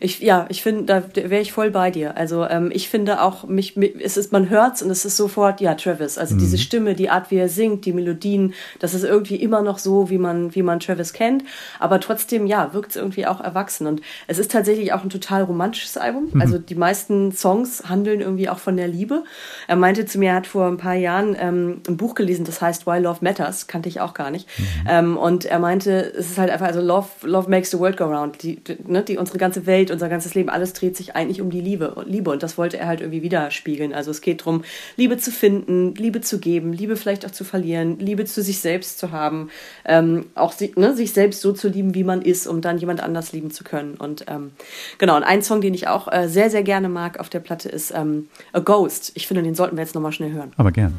Ich, ja, ich finde, da wäre ich voll bei dir. Also ähm, ich finde auch, mich, es ist, man hört's und es ist sofort, ja, Travis. Also diese Stimme, die Art, wie er singt, die Melodien, das ist irgendwie immer noch so, wie man, wie man Travis kennt. Aber trotzdem, ja, wirkt es irgendwie auch erwachsen. Und es ist tatsächlich auch ein total romantisches Album. Also die meisten Songs handeln irgendwie auch von der Liebe. Er meinte zu mir, er hat vor ein paar Jahren ähm, ein Buch gelesen, das heißt Why Love Matters, kannte ich auch gar nicht. Ähm, und er meinte, es ist halt einfach, also Love, Love makes the world go round. Die, die, ne, die, unsere ganze Welt, unser ganzes Leben, alles dreht sich eigentlich um die Liebe. Und Liebe. Und das wollte er halt irgendwie widerspiegeln. Also es geht darum, Liebe zu finden, Liebe zu geben, Liebe vielleicht auch zu verlieren, Liebe zu sich selbst zu haben, ähm, auch si ne, sich selbst so zu lieben, wie man ist, um dann jemand anders lieben zu können. Und ähm, genau, und ein Song, den ich auch äh, sehr, sehr gerne mag auf der Platte ist ähm, A Ghost. Ich finde, den sollten wir jetzt nochmal schnell hören. Aber gern.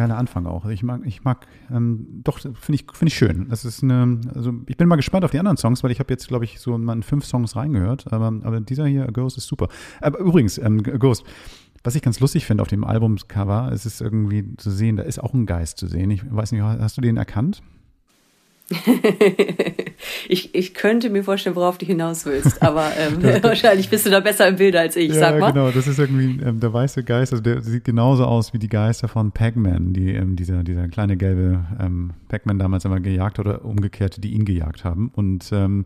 Geiler, Anfang auch. Ich mag, ich mag, ähm, doch, finde ich, finde ich schön. Das ist eine, also ich bin mal gespannt auf die anderen Songs, weil ich habe jetzt, glaube ich, so mal in fünf Songs reingehört, aber, aber dieser hier, Ghost, ist super. Aber übrigens, ähm, Ghost, was ich ganz lustig finde auf dem Albumcover, ist es irgendwie zu sehen, da ist auch ein Geist zu sehen. Ich weiß nicht, hast du den erkannt? (laughs) ich, ich könnte mir vorstellen, worauf du hinaus willst, aber ähm, (laughs) (laughs) wahrscheinlich bist du da besser im Bilde als ich. Sag mal. genau, das ist irgendwie ähm, der weiße Geist, also der sieht genauso aus wie die Geister von Pac-Man, die ähm, dieser, dieser kleine gelbe ähm, Pac-Man damals immer gejagt oder umgekehrt, die ihn gejagt haben. Und ähm,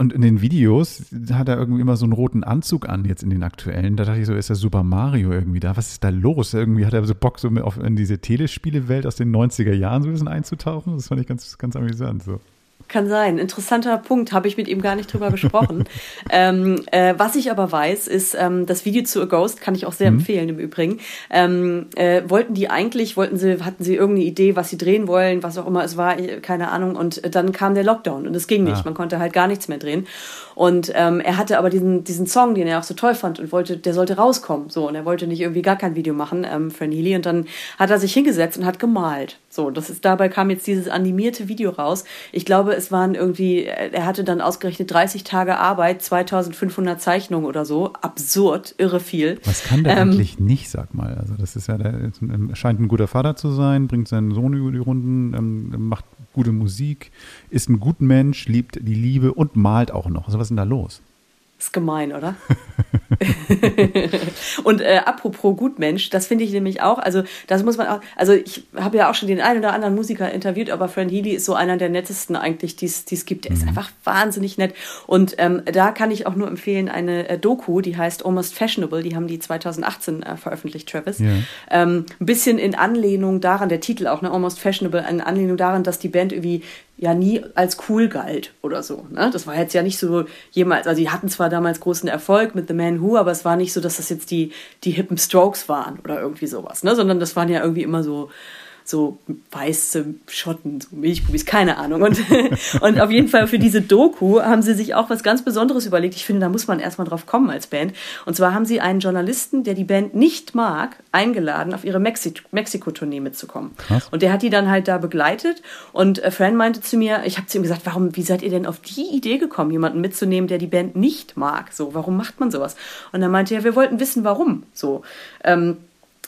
Und in den Videos hat er irgendwie immer so einen roten Anzug an, jetzt in den aktuellen. Da dachte ich so, ist der Super Mario irgendwie da? Was ist da los? Irgendwie hat er so Bock, so auf, in diese Telespielewelt aus den 90er Jahren so ein bisschen einzutauchen. Das fand ich ganz, ganz amüsant. So. Kann sein. Interessanter Punkt, habe ich mit ihm gar nicht drüber gesprochen. (laughs) ähm, äh, was ich aber weiß, ist, ähm, das Video zu A Ghost kann ich auch sehr mhm. empfehlen im Übrigen. Ähm, äh, wollten die eigentlich, wollten sie, hatten sie irgendeine Idee, was sie drehen wollen, was auch immer es war, keine Ahnung. Und dann kam der Lockdown und es ging nicht. Ah. Man konnte halt gar nichts mehr drehen. Und ähm, er hatte aber diesen, diesen Song, den er auch so toll fand und wollte, der sollte rauskommen. So, und er wollte nicht irgendwie gar kein Video machen, ähm, Fran Healy. Und dann hat er sich hingesetzt und hat gemalt. So, das ist, dabei kam jetzt dieses animierte Video raus. Ich glaube, es waren irgendwie, er hatte dann ausgerechnet 30 Tage Arbeit, 2500 Zeichnungen oder so. Absurd, irre viel. Was kann der ähm, eigentlich nicht, sag mal? Also, das ist ja, der scheint ein guter Vater zu sein, bringt seinen Sohn über die Runden, ähm, macht gute Musik, ist ein guter Mensch, liebt die Liebe und malt auch noch. Also, was ist denn da los? Ist gemein, oder? (laughs) und äh, apropos Gutmensch, das finde ich nämlich auch, also das muss man auch, also ich habe ja auch schon den einen oder anderen Musiker interviewt, aber Fran Healy ist so einer der nettesten eigentlich, die es gibt. Er ist mhm. einfach wahnsinnig nett. Und ähm, da kann ich auch nur empfehlen, eine äh, Doku, die heißt Almost Fashionable, die haben die 2018 äh, veröffentlicht, Travis. Ja. Ähm, ein bisschen in Anlehnung daran, der Titel auch, ne, Almost Fashionable, in Anlehnung daran, dass die Band irgendwie ja nie als cool galt oder so. Ne? Das war jetzt ja nicht so jemals, also die hatten zwar damals großen Erfolg mit The Man Who, aber es war nicht so, dass das jetzt die, die hippen Strokes waren oder irgendwie sowas, ne? sondern das waren ja irgendwie immer so so weiße Schotten, so Milchbubis, keine Ahnung. Und, (laughs) und auf jeden Fall für diese Doku haben sie sich auch was ganz Besonderes überlegt. Ich finde, da muss man erstmal drauf kommen als Band. Und zwar haben sie einen Journalisten, der die Band nicht mag, eingeladen, auf ihre Mexi Mexiko-Tournee mitzukommen. Krass. Und der hat die dann halt da begleitet. Und Fran meinte zu mir, ich habe zu ihm gesagt, warum, wie seid ihr denn auf die Idee gekommen, jemanden mitzunehmen, der die Band nicht mag? So, warum macht man sowas? Und er meinte, ja, wir wollten wissen, warum. So, ähm,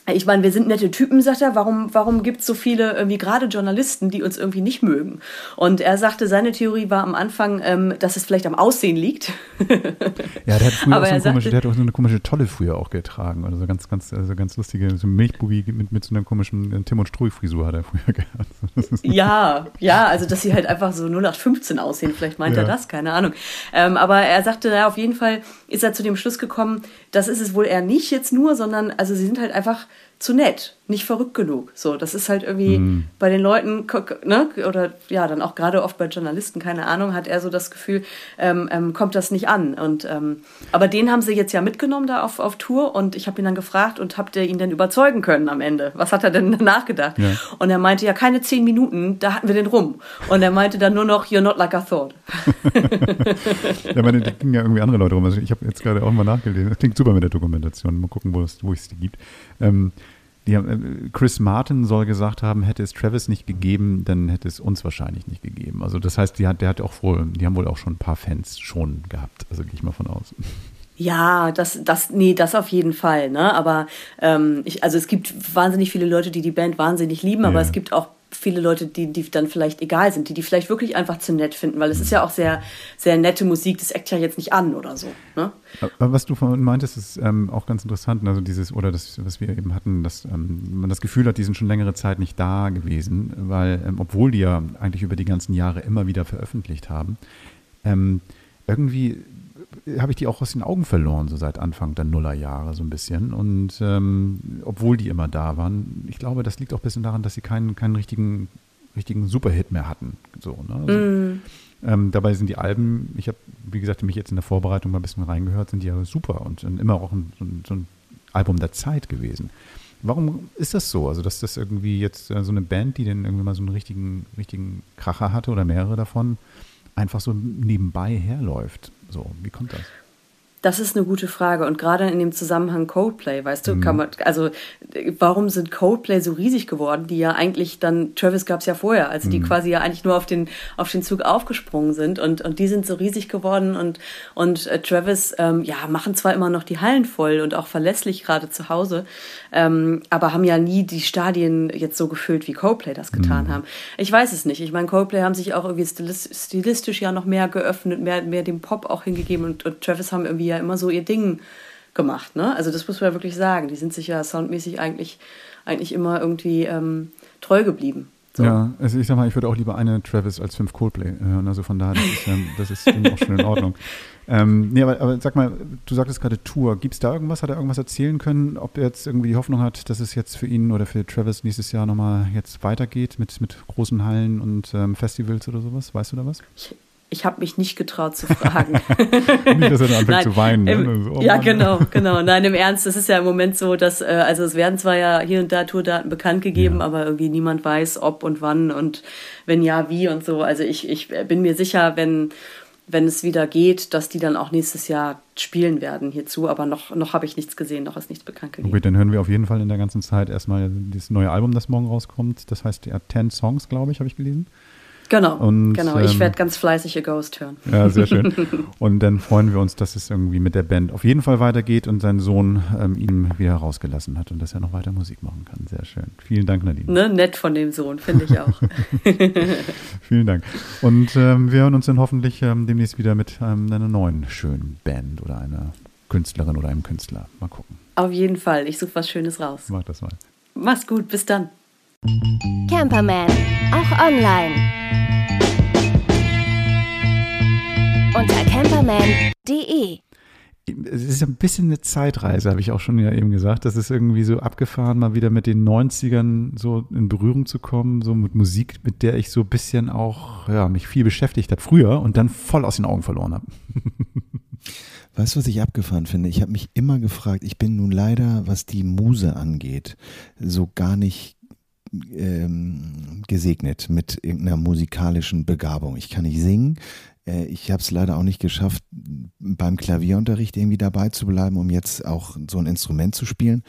ich meine, wir sind nette Typen, sagt er. Warum, warum gibt es so viele, irgendwie gerade Journalisten, die uns irgendwie nicht mögen? Und er sagte, seine Theorie war am Anfang, ähm, dass es vielleicht am Aussehen liegt. (laughs) ja, der hat früher auch so, eine komische, der hat auch so eine komische Tolle früher auch getragen. Also ganz, ganz, also ganz lustige, so Milchbubi mit, mit so einer komischen äh, Tim und Strui-Frisur hat er früher (laughs) gehabt. ja, ja, also dass sie halt einfach so 0815 aussehen. Vielleicht meint ja. er das, keine Ahnung. Ähm, aber er sagte, ja, auf jeden Fall ist er zu dem Schluss gekommen, das ist es wohl eher nicht jetzt nur, sondern also sie sind halt einfach zu nett, nicht verrückt genug. So, das ist halt irgendwie mhm. bei den Leuten, ne, oder ja, dann auch gerade oft bei Journalisten, keine Ahnung, hat er so das Gefühl, ähm, ähm, kommt das nicht an. Und ähm, aber den haben sie jetzt ja mitgenommen da auf, auf Tour und ich habe ihn dann gefragt und habt ihr ihn denn überzeugen können am Ende? Was hat er denn (laughs) danach gedacht? Ja. Und er meinte, ja, keine zehn Minuten, da hatten wir den rum. Und er meinte dann nur noch, you're not like I thought. (laughs) ja, meine, da gingen ja irgendwie andere Leute rum. Also ich habe jetzt gerade auch mal nachgelesen. Das klingt super mit der Dokumentation. Mal gucken, wo es, wo es die gibt. Ähm, haben, äh, Chris Martin soll gesagt haben, hätte es Travis nicht gegeben, dann hätte es uns wahrscheinlich nicht gegeben. Also das heißt, die hat, der hat auch wohl, die haben wohl auch schon ein paar Fans schon gehabt. Also gehe ich mal von aus. Ja, das, das, nee, das auf jeden Fall, ne? Aber ähm, ich, also es gibt wahnsinnig viele Leute, die die Band wahnsinnig lieben, aber ja. es gibt auch viele Leute, die, die dann vielleicht egal sind, die die vielleicht wirklich einfach zu nett finden, weil es ist ja auch sehr, sehr nette Musik, das eckt ja jetzt nicht an oder so. Ne? Aber was du vorhin meintest, ist ähm, auch ganz interessant, also dieses, oder das, was wir eben hatten, dass ähm, man das Gefühl hat, die sind schon längere Zeit nicht da gewesen, weil, ähm, obwohl die ja eigentlich über die ganzen Jahre immer wieder veröffentlicht haben, ähm, irgendwie habe ich die auch aus den Augen verloren, so seit Anfang der Nullerjahre so ein bisschen. Und ähm, obwohl die immer da waren, ich glaube, das liegt auch ein bisschen daran, dass sie keinen, keinen richtigen, richtigen Superhit mehr hatten. So, ne? also, mm. ähm, dabei sind die Alben, ich habe, wie gesagt, mich jetzt in der Vorbereitung mal ein bisschen reingehört, sind die ja super und, und immer auch ein, so, ein, so ein Album der Zeit gewesen. Warum ist das so? Also, dass das irgendwie jetzt äh, so eine Band, die dann irgendwie mal so einen richtigen, richtigen Kracher hatte oder mehrere davon, einfach so nebenbei herläuft. So, wie kommt das? Das ist eine gute Frage und gerade in dem Zusammenhang Coldplay, weißt du, mhm. kann man, also warum sind Coldplay so riesig geworden, die ja eigentlich dann, Travis gab es ja vorher, also die mhm. quasi ja eigentlich nur auf den, auf den Zug aufgesprungen sind und, und die sind so riesig geworden und, und äh, Travis, ähm, ja, machen zwar immer noch die Hallen voll und auch verlässlich gerade zu Hause, ähm, aber haben ja nie die Stadien jetzt so gefüllt, wie Coldplay das getan mhm. haben. Ich weiß es nicht. Ich meine, Coldplay haben sich auch irgendwie stilistisch ja noch mehr geöffnet, mehr, mehr dem Pop auch hingegeben und, und Travis haben irgendwie ja immer so ihr Ding gemacht. Ne? Also das muss man ja wirklich sagen. Die sind sich ja soundmäßig eigentlich, eigentlich immer irgendwie ähm, treu geblieben. So. Ja, also ich sag mal, ich würde auch lieber eine Travis als fünf Coldplay hören. Also von daher, das ist, ähm, das ist auch schon in Ordnung. (laughs) Ähm, nee, aber, aber sag mal, du sagtest gerade Tour. Gibt es da irgendwas? Hat er irgendwas erzählen können, ob er jetzt irgendwie die Hoffnung hat, dass es jetzt für ihn oder für Travis nächstes Jahr nochmal jetzt weitergeht mit, mit großen Hallen und ähm, Festivals oder sowas? Weißt du da was? Ich, ich habe mich nicht getraut zu fragen. (laughs) Nicht, dass er dann anfängt Nein, zu weinen. Ne? Im, Oh ja, genau, genau. Nein, im Ernst, es ist ja im Moment so, dass, äh, also es werden zwar ja hier und da Tourdaten bekannt gegeben, Ja. aber irgendwie niemand weiß, ob und wann und wenn ja, wie und so. Also ich, ich bin mir sicher, wenn, wenn es wieder geht, dass die dann auch nächstes Jahr spielen werden hierzu, aber noch, noch habe ich nichts gesehen, noch ist nichts bekannt gegeben. Gut, dann hören wir auf jeden Fall in der ganzen Zeit erstmal das neue Album, das morgen rauskommt. Das heißt, er hat 10 Songs, glaube ich, habe ich gelesen. Genau, Und, genau. Ich ähm, werde ganz fleißig A Ghost hören. Ja, sehr schön. (laughs) Und dann freuen wir uns, dass es irgendwie mit der Band auf jeden Fall weitergeht und sein Sohn ähm, ihn wieder rausgelassen hat und dass er noch weiter Musik machen kann. Sehr schön. Vielen Dank, Nadine. Ne? Nett von dem Sohn, finde ich auch. (laughs) Vielen Dank. Und ähm, wir hören uns dann hoffentlich ähm, demnächst wieder mit ähm, einer neuen schönen Band oder einer Künstlerin oder einem Künstler. Mal gucken. Auf jeden Fall. Ich suche was Schönes raus. Mach das mal. Mach's gut, bis dann. Camperman, auch online. Unter camperman.de. Es ist ein bisschen eine Zeitreise, habe ich auch schon ja eben gesagt. Das ist irgendwie so abgefahren, mal wieder mit den 90ern so in Berührung zu kommen, so mit Musik, mit der ich so ein bisschen auch, ja, mich viel beschäftigt habe früher und dann voll aus den Augen verloren habe. (laughs) Weißt du, was ich abgefahren finde? Ich habe mich immer gefragt, ich bin nun leider, was die Muse angeht, so gar nicht ähm, gesegnet mit irgendeiner musikalischen Begabung. Ich kann nicht singen. Äh, ich habe es leider auch nicht geschafft, beim Klavierunterricht irgendwie dabei zu bleiben, um jetzt auch so ein Instrument zu spielen.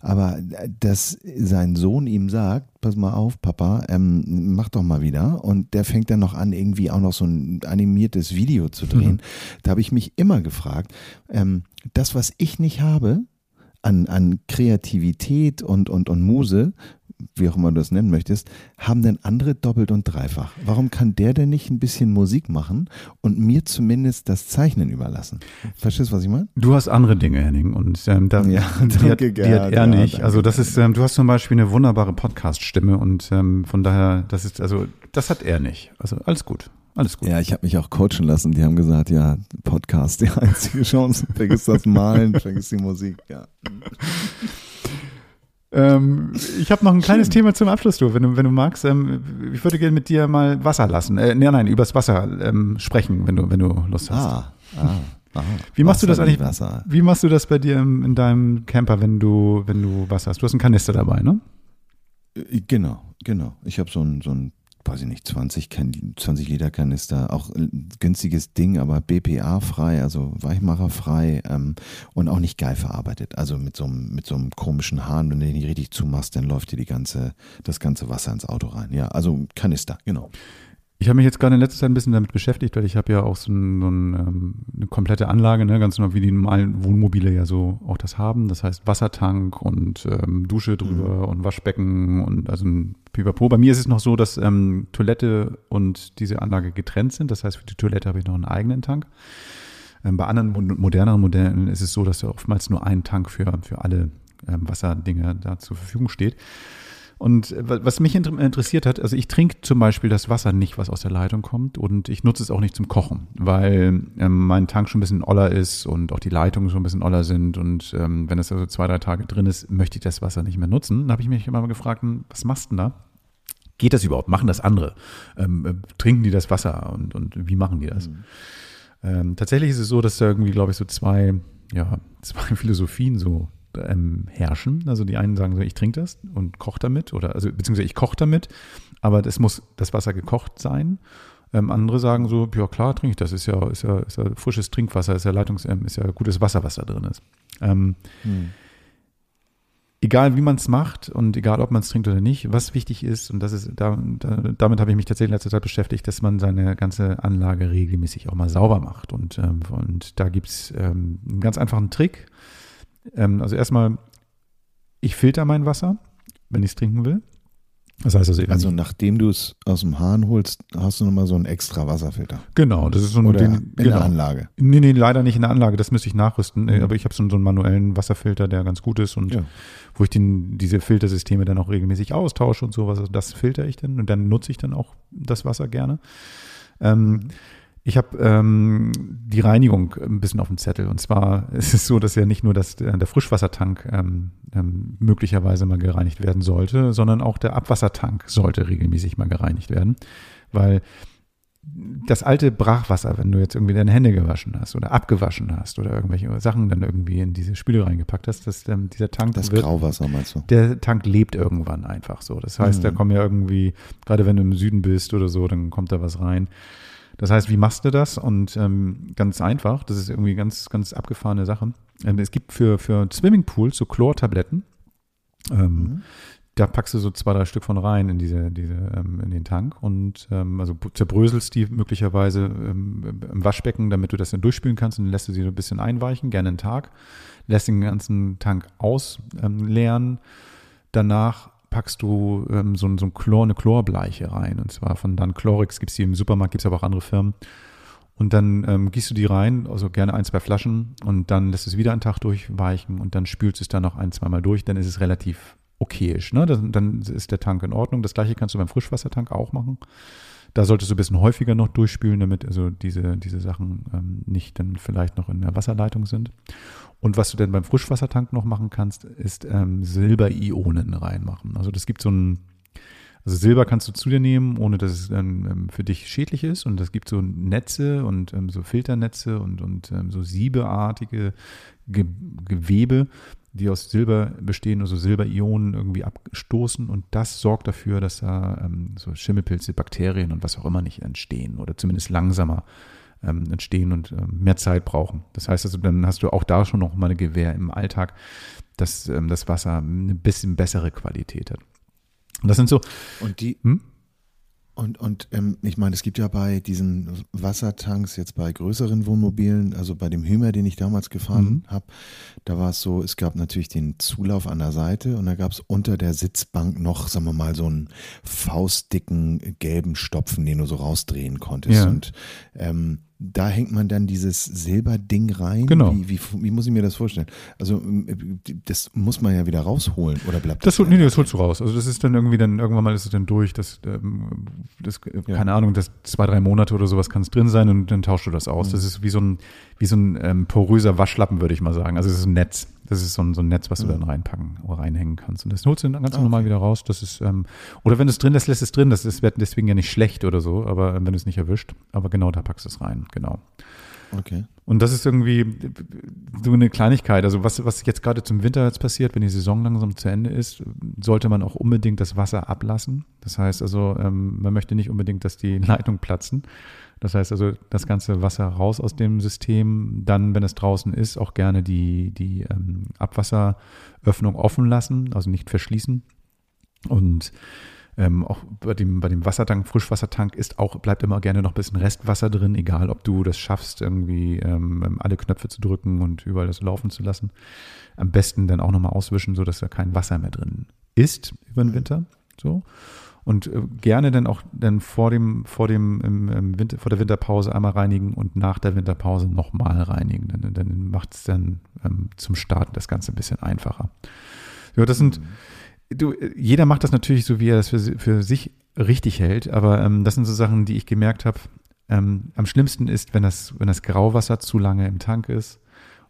Aber äh, dass sein Sohn ihm sagt, pass mal auf, Papa, ähm, mach doch mal wieder. Und der fängt dann noch an, irgendwie auch noch so ein animiertes Video zu drehen. Da habe ich mich immer gefragt, ähm, das, was ich nicht habe, an, an Kreativität und, und, und Muse, wie auch immer du das nennen möchtest, haben denn andere doppelt und dreifach? Warum kann der denn nicht ein bisschen Musik machen und mir zumindest das Zeichnen überlassen? Verstehst du, was ich meine? Du hast andere Dinge, Henning, und ähm, da, Ja, (laughs) die, hat, die hat er ja, nicht. danke, also das ist, ähm, du hast zum Beispiel eine wunderbare Podcast-Stimme und ähm, von daher, das ist, also das hat er nicht. Also alles gut, alles gut. Ja, ich habe mich auch coachen lassen. Die haben gesagt, ja, Podcast, die (laughs) einzige Chance. Vergiss das Malen, vergiss die Musik. Ja. Ähm, ich habe noch ein kleines Thema zum Abschluss, du, wenn du, wenn du magst. Ähm, ich würde gerne mit dir mal Wasser lassen. Äh, nein, nein, übers Wasser ähm, sprechen, wenn du, wenn du Lust hast. Ah, ah, ah. Wie machst du das Wasser, eigentlich? Wasser. Wie machst du das bei dir im, in deinem Camper, wenn du, wenn du Wasser hast? Du hast einen Kanister dabei, ne? Äh, Genau, genau. Ich habe so ein, so ein, weiß ich nicht, 20, Kan 20 Liter Kanister, auch günstiges Ding, aber BPA-frei, also Weichmacherfrei ähm, und auch nicht geil verarbeitet. Also mit so einem, mit so einem komischen Hahn, wenn du den nicht richtig zumachst, dann läuft dir die ganze, das ganze Wasser ins Auto rein. Ja, also Kanister, genau. Ich habe mich jetzt gerade in letzter Zeit ein bisschen damit beschäftigt, weil ich habe ja auch so, ein, so ein, ähm, eine komplette Anlage, ne, ganz normal wie die normalen Wohnmobile ja so auch das haben. Das heißt Wassertank und ähm, Dusche drüber und Waschbecken und also ein Pipapo. Bei mir ist es noch so, dass ähm, Toilette und diese Anlage getrennt sind. Das heißt, für die Toilette habe ich noch einen eigenen Tank. Ähm, bei anderen mo- moderneren Modellen ist es so, dass ja oftmals nur ein Tank für, für alle ähm, Wasserdinge da zur Verfügung steht. Und äh, wa- was mich inter- interessiert hat, also ich trinke zum Beispiel das Wasser nicht, was aus der Leitung kommt und ich nutze es auch nicht zum Kochen, weil ähm, mein Tank schon ein bisschen oller ist und auch die Leitungen schon ein bisschen oller sind und ähm, wenn es also zwei, drei Tage drin ist, möchte ich das Wasser nicht mehr nutzen. Da habe ich mich immer mal gefragt, hm, was machst du denn da? Geht das überhaupt? Machen das andere? Ähm, äh, trinken die das Wasser und, und wie machen die das? Ähm, tatsächlich ist es so, dass da irgendwie, glaube ich, so zwei, ja, (laughs) zwei Philosophien so ähm, herrschen. Also die einen sagen so, ich trinke das und koche damit oder also beziehungsweise ich koche damit, aber das muss das Wasser gekocht sein. Ähm, andere sagen so, ja klar, trinke ich das. Ist ja, ist ja, ist ja frisches Trinkwasser, ist ja Leitungs, ähm, ist ja gutes Wasser, was da drin ist. Ähm, egal wie man es macht und egal ob man es trinkt oder nicht, was wichtig ist, und das ist, da, da, damit habe ich mich tatsächlich in letzter Zeit beschäftigt, dass man seine ganze Anlage regelmäßig auch mal sauber macht. Und, ähm, und da gibt es ähm, einen ganz einfachen Trick. Ähm, also erstmal, ich filter mein Wasser, wenn ich es trinken will. Das heißt also, Also nachdem du es aus dem Hahn holst, hast du nochmal so einen extra Wasserfilter. genau, das ist so ein Oder den, in genau. der Anlage. Nee, nee, leider nicht in der Anlage, das müsste ich nachrüsten. Mhm. Aber ich habe so, so einen manuellen Wasserfilter, der ganz gut ist und Ja. wo ich den, diese Filtersysteme dann auch regelmäßig austausche und sowas. Also das filter ich dann und dann nutze ich dann auch das Wasser gerne. Ähm, ich habe ähm, die Reinigung ein bisschen auf dem Zettel. Und zwar (laughs) ist es so, dass ja nicht nur das, äh, der Frischwassertank ähm, ähm, möglicherweise mal gereinigt werden sollte, sondern auch der Abwassertank sollte regelmäßig mal gereinigt werden. Weil das alte Brachwasser, wenn du jetzt irgendwie deine Hände gewaschen hast oder abgewaschen hast oder irgendwelche Sachen dann irgendwie in diese Spüle reingepackt hast, dass ähm, dieser Tank Das wird, Grauwasser meinst du? der Tank lebt irgendwann einfach so. Das heißt, da Mhm. kommen ja irgendwie, gerade wenn du im Süden bist oder so, dann kommt da was rein. Das heißt, wie machst du das? Und ähm, ganz einfach, das ist irgendwie ganz, ganz abgefahrene Sache. Ähm, es gibt für, für Swimmingpools so Chlortabletten. Ähm, Mhm. Da packst du so zwei, drei Stück von rein in diese, diese, ähm, in den Tank und ähm, also zerbröselst die möglicherweise ähm, im Waschbecken, damit du das dann durchspülen kannst und dann lässt du sie so ein bisschen einweichen, gerne einen Tag, lässt den ganzen Tank ausleeren. Danach packst du ähm, so, so ein Chlor, eine Chlorbleiche rein und zwar von dann Chlorix, gibt es die im Supermarkt, gibt es aber auch andere Firmen. Und dann ähm, gießt du die rein, also gerne ein, zwei Flaschen und dann lässt es wieder einen Tag durchweichen und dann spülst du es dann noch ein, zweimal durch, dann ist es relativ okayisch. Ne? Dann, dann ist der Tank in Ordnung. Das gleiche kannst du beim Frischwassertank auch machen. Da solltest du ein bisschen häufiger noch durchspülen, damit also diese, diese Sachen ähm, nicht dann vielleicht noch in der Wasserleitung sind. Und was du dann beim Frischwassertank noch machen kannst, ist ähm, Silberionen reinmachen. Also das gibt so ein, also Silber kannst du zu dir nehmen, ohne dass es dann ähm, für dich schädlich ist. Und es gibt so Netze und ähm, so Filternetze und, und ähm, so siebeartige Ge Gewebe, die aus Silber bestehen, also Silberionen irgendwie abstoßen. Und das sorgt dafür, dass da ähm, so Schimmelpilze, Bakterien und was auch immer nicht entstehen oder zumindest langsamer ähm, entstehen und ähm, mehr Zeit brauchen. Das heißt also, dann hast du auch da schon noch mal eine Gewähr im Alltag, dass ähm, das Wasser eine bisschen bessere Qualität hat. Und das sind so, Und die, Hm? und, und ähm, ich meine, es gibt ja bei diesen Wassertanks jetzt bei größeren Wohnmobilen, also bei dem Hümer, den ich damals gefahren Mhm. habe, da war es so, es gab natürlich den Zulauf an der Seite und da gab es unter der Sitzbank noch, sagen wir mal, so einen faustdicken gelben Stopfen, den du so rausdrehen konntest. Ja. Und ähm, da hängt man dann dieses Silberding rein. Genau. Wie, wie, wie muss ich mir das vorstellen? Also ähm, das muss man ja wieder rausholen oder bleibt Das, das? nee, nee, das holst du raus. Also das ist dann irgendwie dann, irgendwann mal ist es dann durch, das, ähm, das Ja. keine Ahnung, das zwei, drei Monate oder sowas kann es drin sein und dann tauschst du das aus. Das ist wie so ein, wie so ein ähm, poröser Waschlappen, würde ich mal sagen. Also es ist ein Netz. Das ist so ein, so ein Netz, was du dann reinpacken oder reinhängen kannst. Und das holst du dann ganz Ah, normal okay. wieder raus. Das ist, ähm, oder wenn du es drin lässt, lässt es drin. Das ist, wird deswegen ja nicht schlecht oder so, aber ähm, wenn du es nicht erwischt. Aber genau, da packst du es rein, genau. Okay. Und das ist irgendwie so eine Kleinigkeit. Also was, was jetzt gerade zum Winter jetzt passiert, wenn die Saison langsam zu Ende ist, sollte man auch unbedingt das Wasser ablassen. Das heißt also, ähm, man möchte nicht unbedingt, dass die (laughs) Leitungen platzen. Das heißt also, das ganze Wasser raus aus dem System. Dann, wenn es draußen ist, auch gerne die, die ähm, Abwasseröffnung offen lassen, also nicht verschließen. Und ähm, auch bei dem, bei dem Wassertank, Frischwassertank ist auch, bleibt immer gerne noch ein bisschen Restwasser drin, egal ob du das schaffst, irgendwie ähm, alle Knöpfe zu drücken und überall das laufen zu lassen. Am besten dann auch nochmal auswischen, sodass da kein Wasser mehr drin ist über den Winter. So. Und äh, gerne dann auch dann vor dem, vor dem im, im Winter, vor der Winterpause einmal reinigen und nach der Winterpause nochmal reinigen. Dann, dann macht es dann ähm, zum Starten das Ganze ein bisschen einfacher. Ja, das sind, du, jeder macht das natürlich so, wie er das für, für sich richtig hält, aber ähm, das sind so Sachen, die ich gemerkt habe. Ähm, am schlimmsten ist, wenn das, wenn das Grauwasser zu lange im Tank ist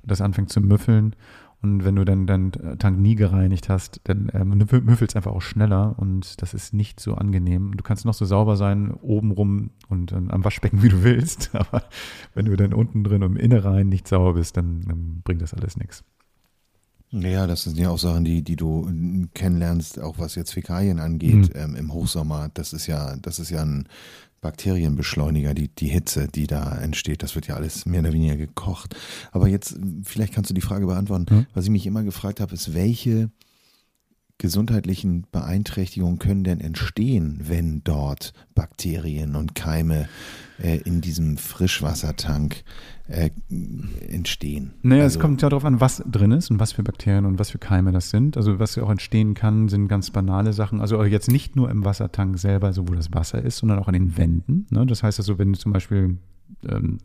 und das anfängt zu müffeln. Und wenn du dann deinen Tank nie gereinigt hast, dann ähm, müffelt es einfach auch schneller und das ist nicht so angenehm. Du kannst noch so sauber sein, obenrum und ähm, am Waschbecken, wie du willst, (laughs) aber wenn du dann unten drin und im Innerein nicht sauber bist, dann ähm, bringt das alles nichts. Ja, das sind ja auch Sachen, die, die du mm, kennenlernst, auch was jetzt Fäkalien angeht, Mhm. ähm, im Hochsommer. Das ist ja, das ist ja ein Bakterienbeschleuniger, die, die Hitze, die da entsteht. Das wird ja alles mehr oder weniger gekocht. Aber jetzt, vielleicht kannst du die Frage beantworten. Mhm. Was ich mich immer gefragt habe, ist, welche gesundheitlichen Beeinträchtigungen können denn entstehen, wenn dort Bakterien und Keime äh, in diesem Frischwassertank äh, entstehen? Naja, Also- es kommt ja darauf an, was drin ist und was für Bakterien und was für Keime das sind. Also was auch entstehen kann, sind ganz banale Sachen. Also jetzt nicht nur im Wassertank selber, so wo das Wasser ist, sondern auch an den Wänden. Ne? Das heißt also, wenn zum Beispiel ähm,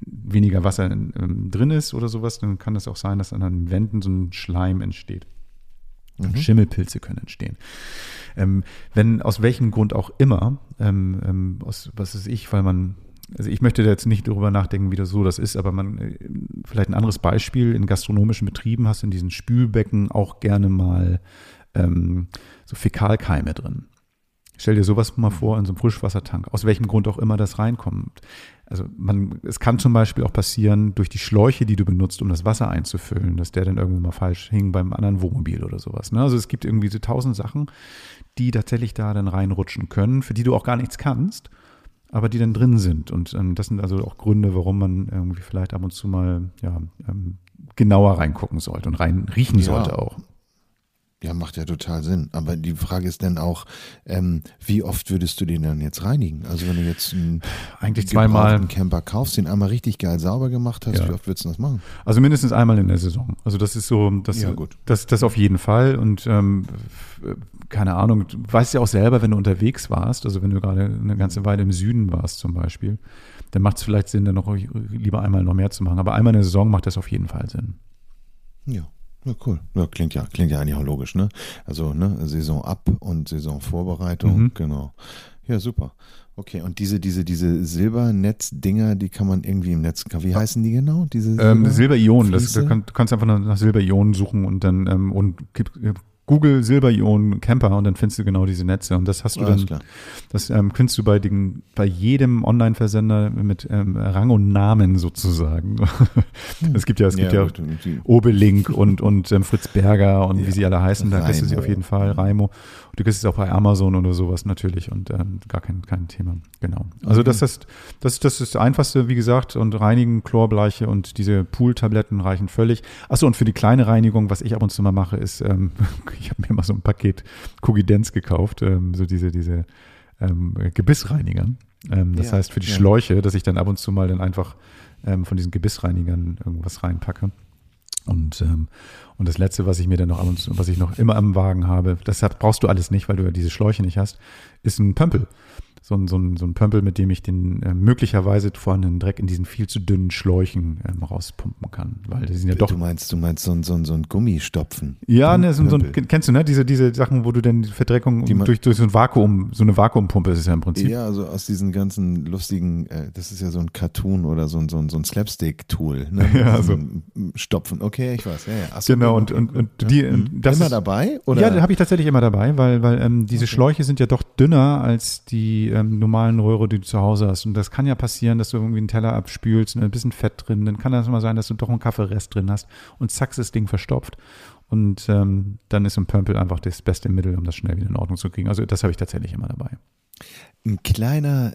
weniger Wasser ähm, drin ist oder sowas, dann kann es auch sein, dass an den Wänden so ein Schleim entsteht. Und Schimmelpilze können entstehen. Ähm, wenn aus welchem Grund auch immer, ähm, ähm, aus was weiß ich, weil man, also ich möchte da jetzt nicht darüber nachdenken, wie das so das ist, aber man, äh, vielleicht ein anderes Beispiel, in gastronomischen Betrieben hast du in diesen Spülbecken auch gerne mal ähm, so Fäkalkeime drin. Stell dir sowas mal vor in so einem Frischwassertank, aus welchem Grund auch immer das reinkommt. Also man, es kann zum Beispiel auch passieren, durch die Schläuche, die du benutzt, um das Wasser einzufüllen, dass der dann irgendwo mal falsch hing beim anderen Wohnmobil oder sowas. Ne? Also es gibt irgendwie so tausend Sachen, die tatsächlich da dann reinrutschen können, für die du auch gar nichts kannst, aber die dann drin sind. Und ähm, das sind also auch Gründe, warum man irgendwie vielleicht ab und zu mal ja, ähm, genauer reingucken sollte und rein riechen Ja. sollte auch. Ja, macht ja total Sinn. Aber die Frage ist dann auch, ähm, wie oft würdest du den dann jetzt reinigen? Also wenn du jetzt einen Eigentlich zweimal. gebrauchten Camper kaufst, den einmal richtig geil sauber gemacht hast, Ja. wie oft würdest du das machen? Also mindestens einmal in der Saison. Also das ist so, das, Ja, gut. das, das auf jeden Fall. Und ähm, f- keine Ahnung, du weißt ja auch selber, wenn du unterwegs warst, also wenn du gerade eine ganze Weile im Süden warst zum Beispiel, dann macht es vielleicht Sinn, dann noch lieber einmal noch mehr zu machen. Aber einmal in der Saison macht das auf jeden Fall Sinn. Ja. Ja, cool. Ja, klingt ja, klingt ja eigentlich auch logisch, ne? Also, ne, Saison ab und Saisonvorbereitung, Mhm. genau. Ja, super. Okay, und diese, diese, diese Silbernetz-Dinger, die kann man irgendwie im Netz, wie heißen die genau? Diese Ähm, Silber- Silberionen, das, du, kann, du kannst einfach nach Silberionen suchen und dann ähm, und gib, Google Silberionen Camper und dann findest du genau diese Netze. Und das hast du Alles dann. Das ähm, findest du bei, den, bei jedem Online-Versender mit ähm, Rang und Namen sozusagen. (laughs) es gibt ja, es gibt ja, die- Obelink und, und ähm, Fritz Berger und wie Ja, sie alle heißen, da kriegst du sie auf jeden Fall, Raimo. Und du kriegst es auch bei Amazon oder sowas natürlich und ähm, gar kein, kein Thema. Genau. Also das ist, das, das ist das Einfachste, wie gesagt, und reinigen, Chlorbleiche und diese Pool-Tabletten reichen völlig. Achso, und für die kleine Reinigung, was ich ab und zu mal mache, ist, ähm, (laughs) ich habe mir mal so ein Paket Cogidenz gekauft, ähm, so diese, diese ähm, Gebissreiniger. Ähm, das Ja, heißt für die ja. Schläuche, dass ich dann ab und zu mal dann einfach ähm, von diesen Gebissreinigern irgendwas reinpacke. Und, ähm, und das letzte, was ich mir dann noch ab und zu, was ich noch immer am Wagen habe, das brauchst du alles nicht, weil du ja diese Schläuche nicht hast, ist ein Pömpel. So ein, so ein, so ein Pömpel, mit dem ich den äh, möglicherweise vorhandenen Dreck in diesen viel zu dünnen Schläuchen ähm, rauspumpen kann. Weil die sind ja doch Du meinst, du meinst so ein, so ein, so ein Gummistopfen. ja, ne, so, so ein, kennst du, ne? Diese, diese Sachen, wo du denn die Verdreckung Die durch, durch so ein Vakuum, so eine Vakuumpumpe ist es ja im Prinzip. Ja, also aus diesen ganzen lustigen, äh, das ist ja so ein Cartoon oder so ein, so ein, so ein Slapstick-Tool. Ne? (laughs) Ja, Mit so. diesem Stopfen. Okay, ich weiß. Ja, ja. Ach Genau, und, okay, und, und gut, die, ja. ähm, das Immer ist, dabei? Oder? Ja, habe ich tatsächlich immer dabei, weil, weil ähm, diese Schläuche sind ja doch dünner als die ähm, normalen Röhre, die du zu Hause hast. Und das kann ja passieren, dass du irgendwie einen Teller abspülst und ein bisschen Fett drin. Dann kann das mal sein, dass du doch einen Kaffeerest drin hast und zack, das Ding verstopft. Und ähm, dann ist ein Pömpel einfach das beste Mittel, um das schnell wieder in Ordnung zu kriegen. Also das habe ich tatsächlich immer dabei. Ein kleiner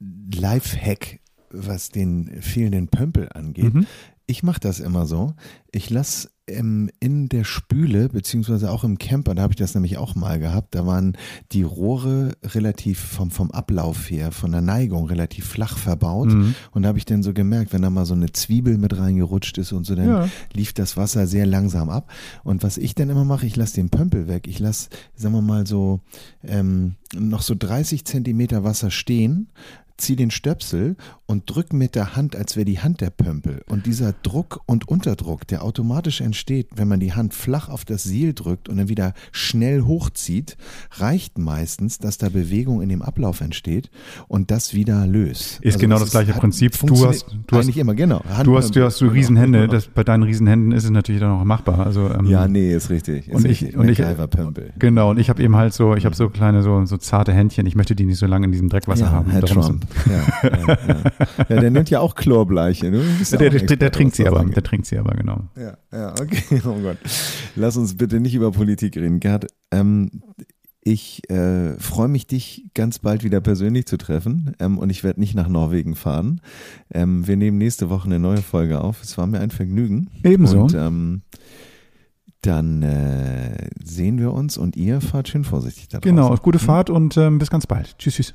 Lifehack, was den fehlenden Pömpel angeht. Mhm. Ich mache das immer so. Ich lasse ähm, in der Spüle, beziehungsweise auch im Camper, da habe ich das nämlich auch mal gehabt, da waren die Rohre relativ vom, vom Ablauf her, von der Neigung relativ flach verbaut. Mhm. Und da habe ich dann so gemerkt, wenn da mal so eine Zwiebel mit reingerutscht ist und so, dann Ja. lief das Wasser sehr langsam ab. Und was ich dann immer mache, ich lasse den Pömpel weg. Ich lasse, sagen wir mal so, ähm, noch so 30 Zentimeter Wasser stehen, zieh den Stöpsel und drück mit der Hand, als wäre die Hand der Pömpel. Und dieser Druck und Unterdruck, der automatisch entsteht, wenn man die Hand flach auf das Siel drückt und dann wieder schnell hochzieht, reicht meistens, dass da Bewegung in dem Ablauf entsteht und das wieder löst. Ist genau das gleiche hat- Prinzip. Du hast- du hast- immer, genau. Hand- Du hast, du hast so Riesenhände. Genau. Das, bei deinen Riesenhänden ist es natürlich dann auch machbar. Also, ähm, Ja, nee, ist richtig. Ist und ich, richtig. und ich, MacGyver-Pömpel. genau, und ich habe eben halt so, ich habe so kleine, so, so zarte Händchen. Ich möchte die nicht so lange in diesem Dreckwasser ja, haben. Herr Trump. Ja, ja, ja. ja, der nimmt ja auch Chlorbleiche. Ne? Der, der, Expert, der, trinkt sie aber, angeht. der trinkt sie aber, genau. Ja, ja, okay, (laughs) oh Gott. Lass uns bitte nicht über Politik reden, Gerd. Ähm, ich äh, freue mich, dich ganz bald wieder persönlich zu treffen ähm, und ich werde nicht nach Norwegen fahren. Ähm, wir nehmen nächste Woche eine neue Folge auf. Es war mir ein Vergnügen. Ebenso. Und, ähm, dann äh, sehen wir uns und ihr fahrt schön vorsichtig da genau, draußen. Genau, gute hm? Fahrt und ähm, bis ganz bald. Tschüss, tschüss.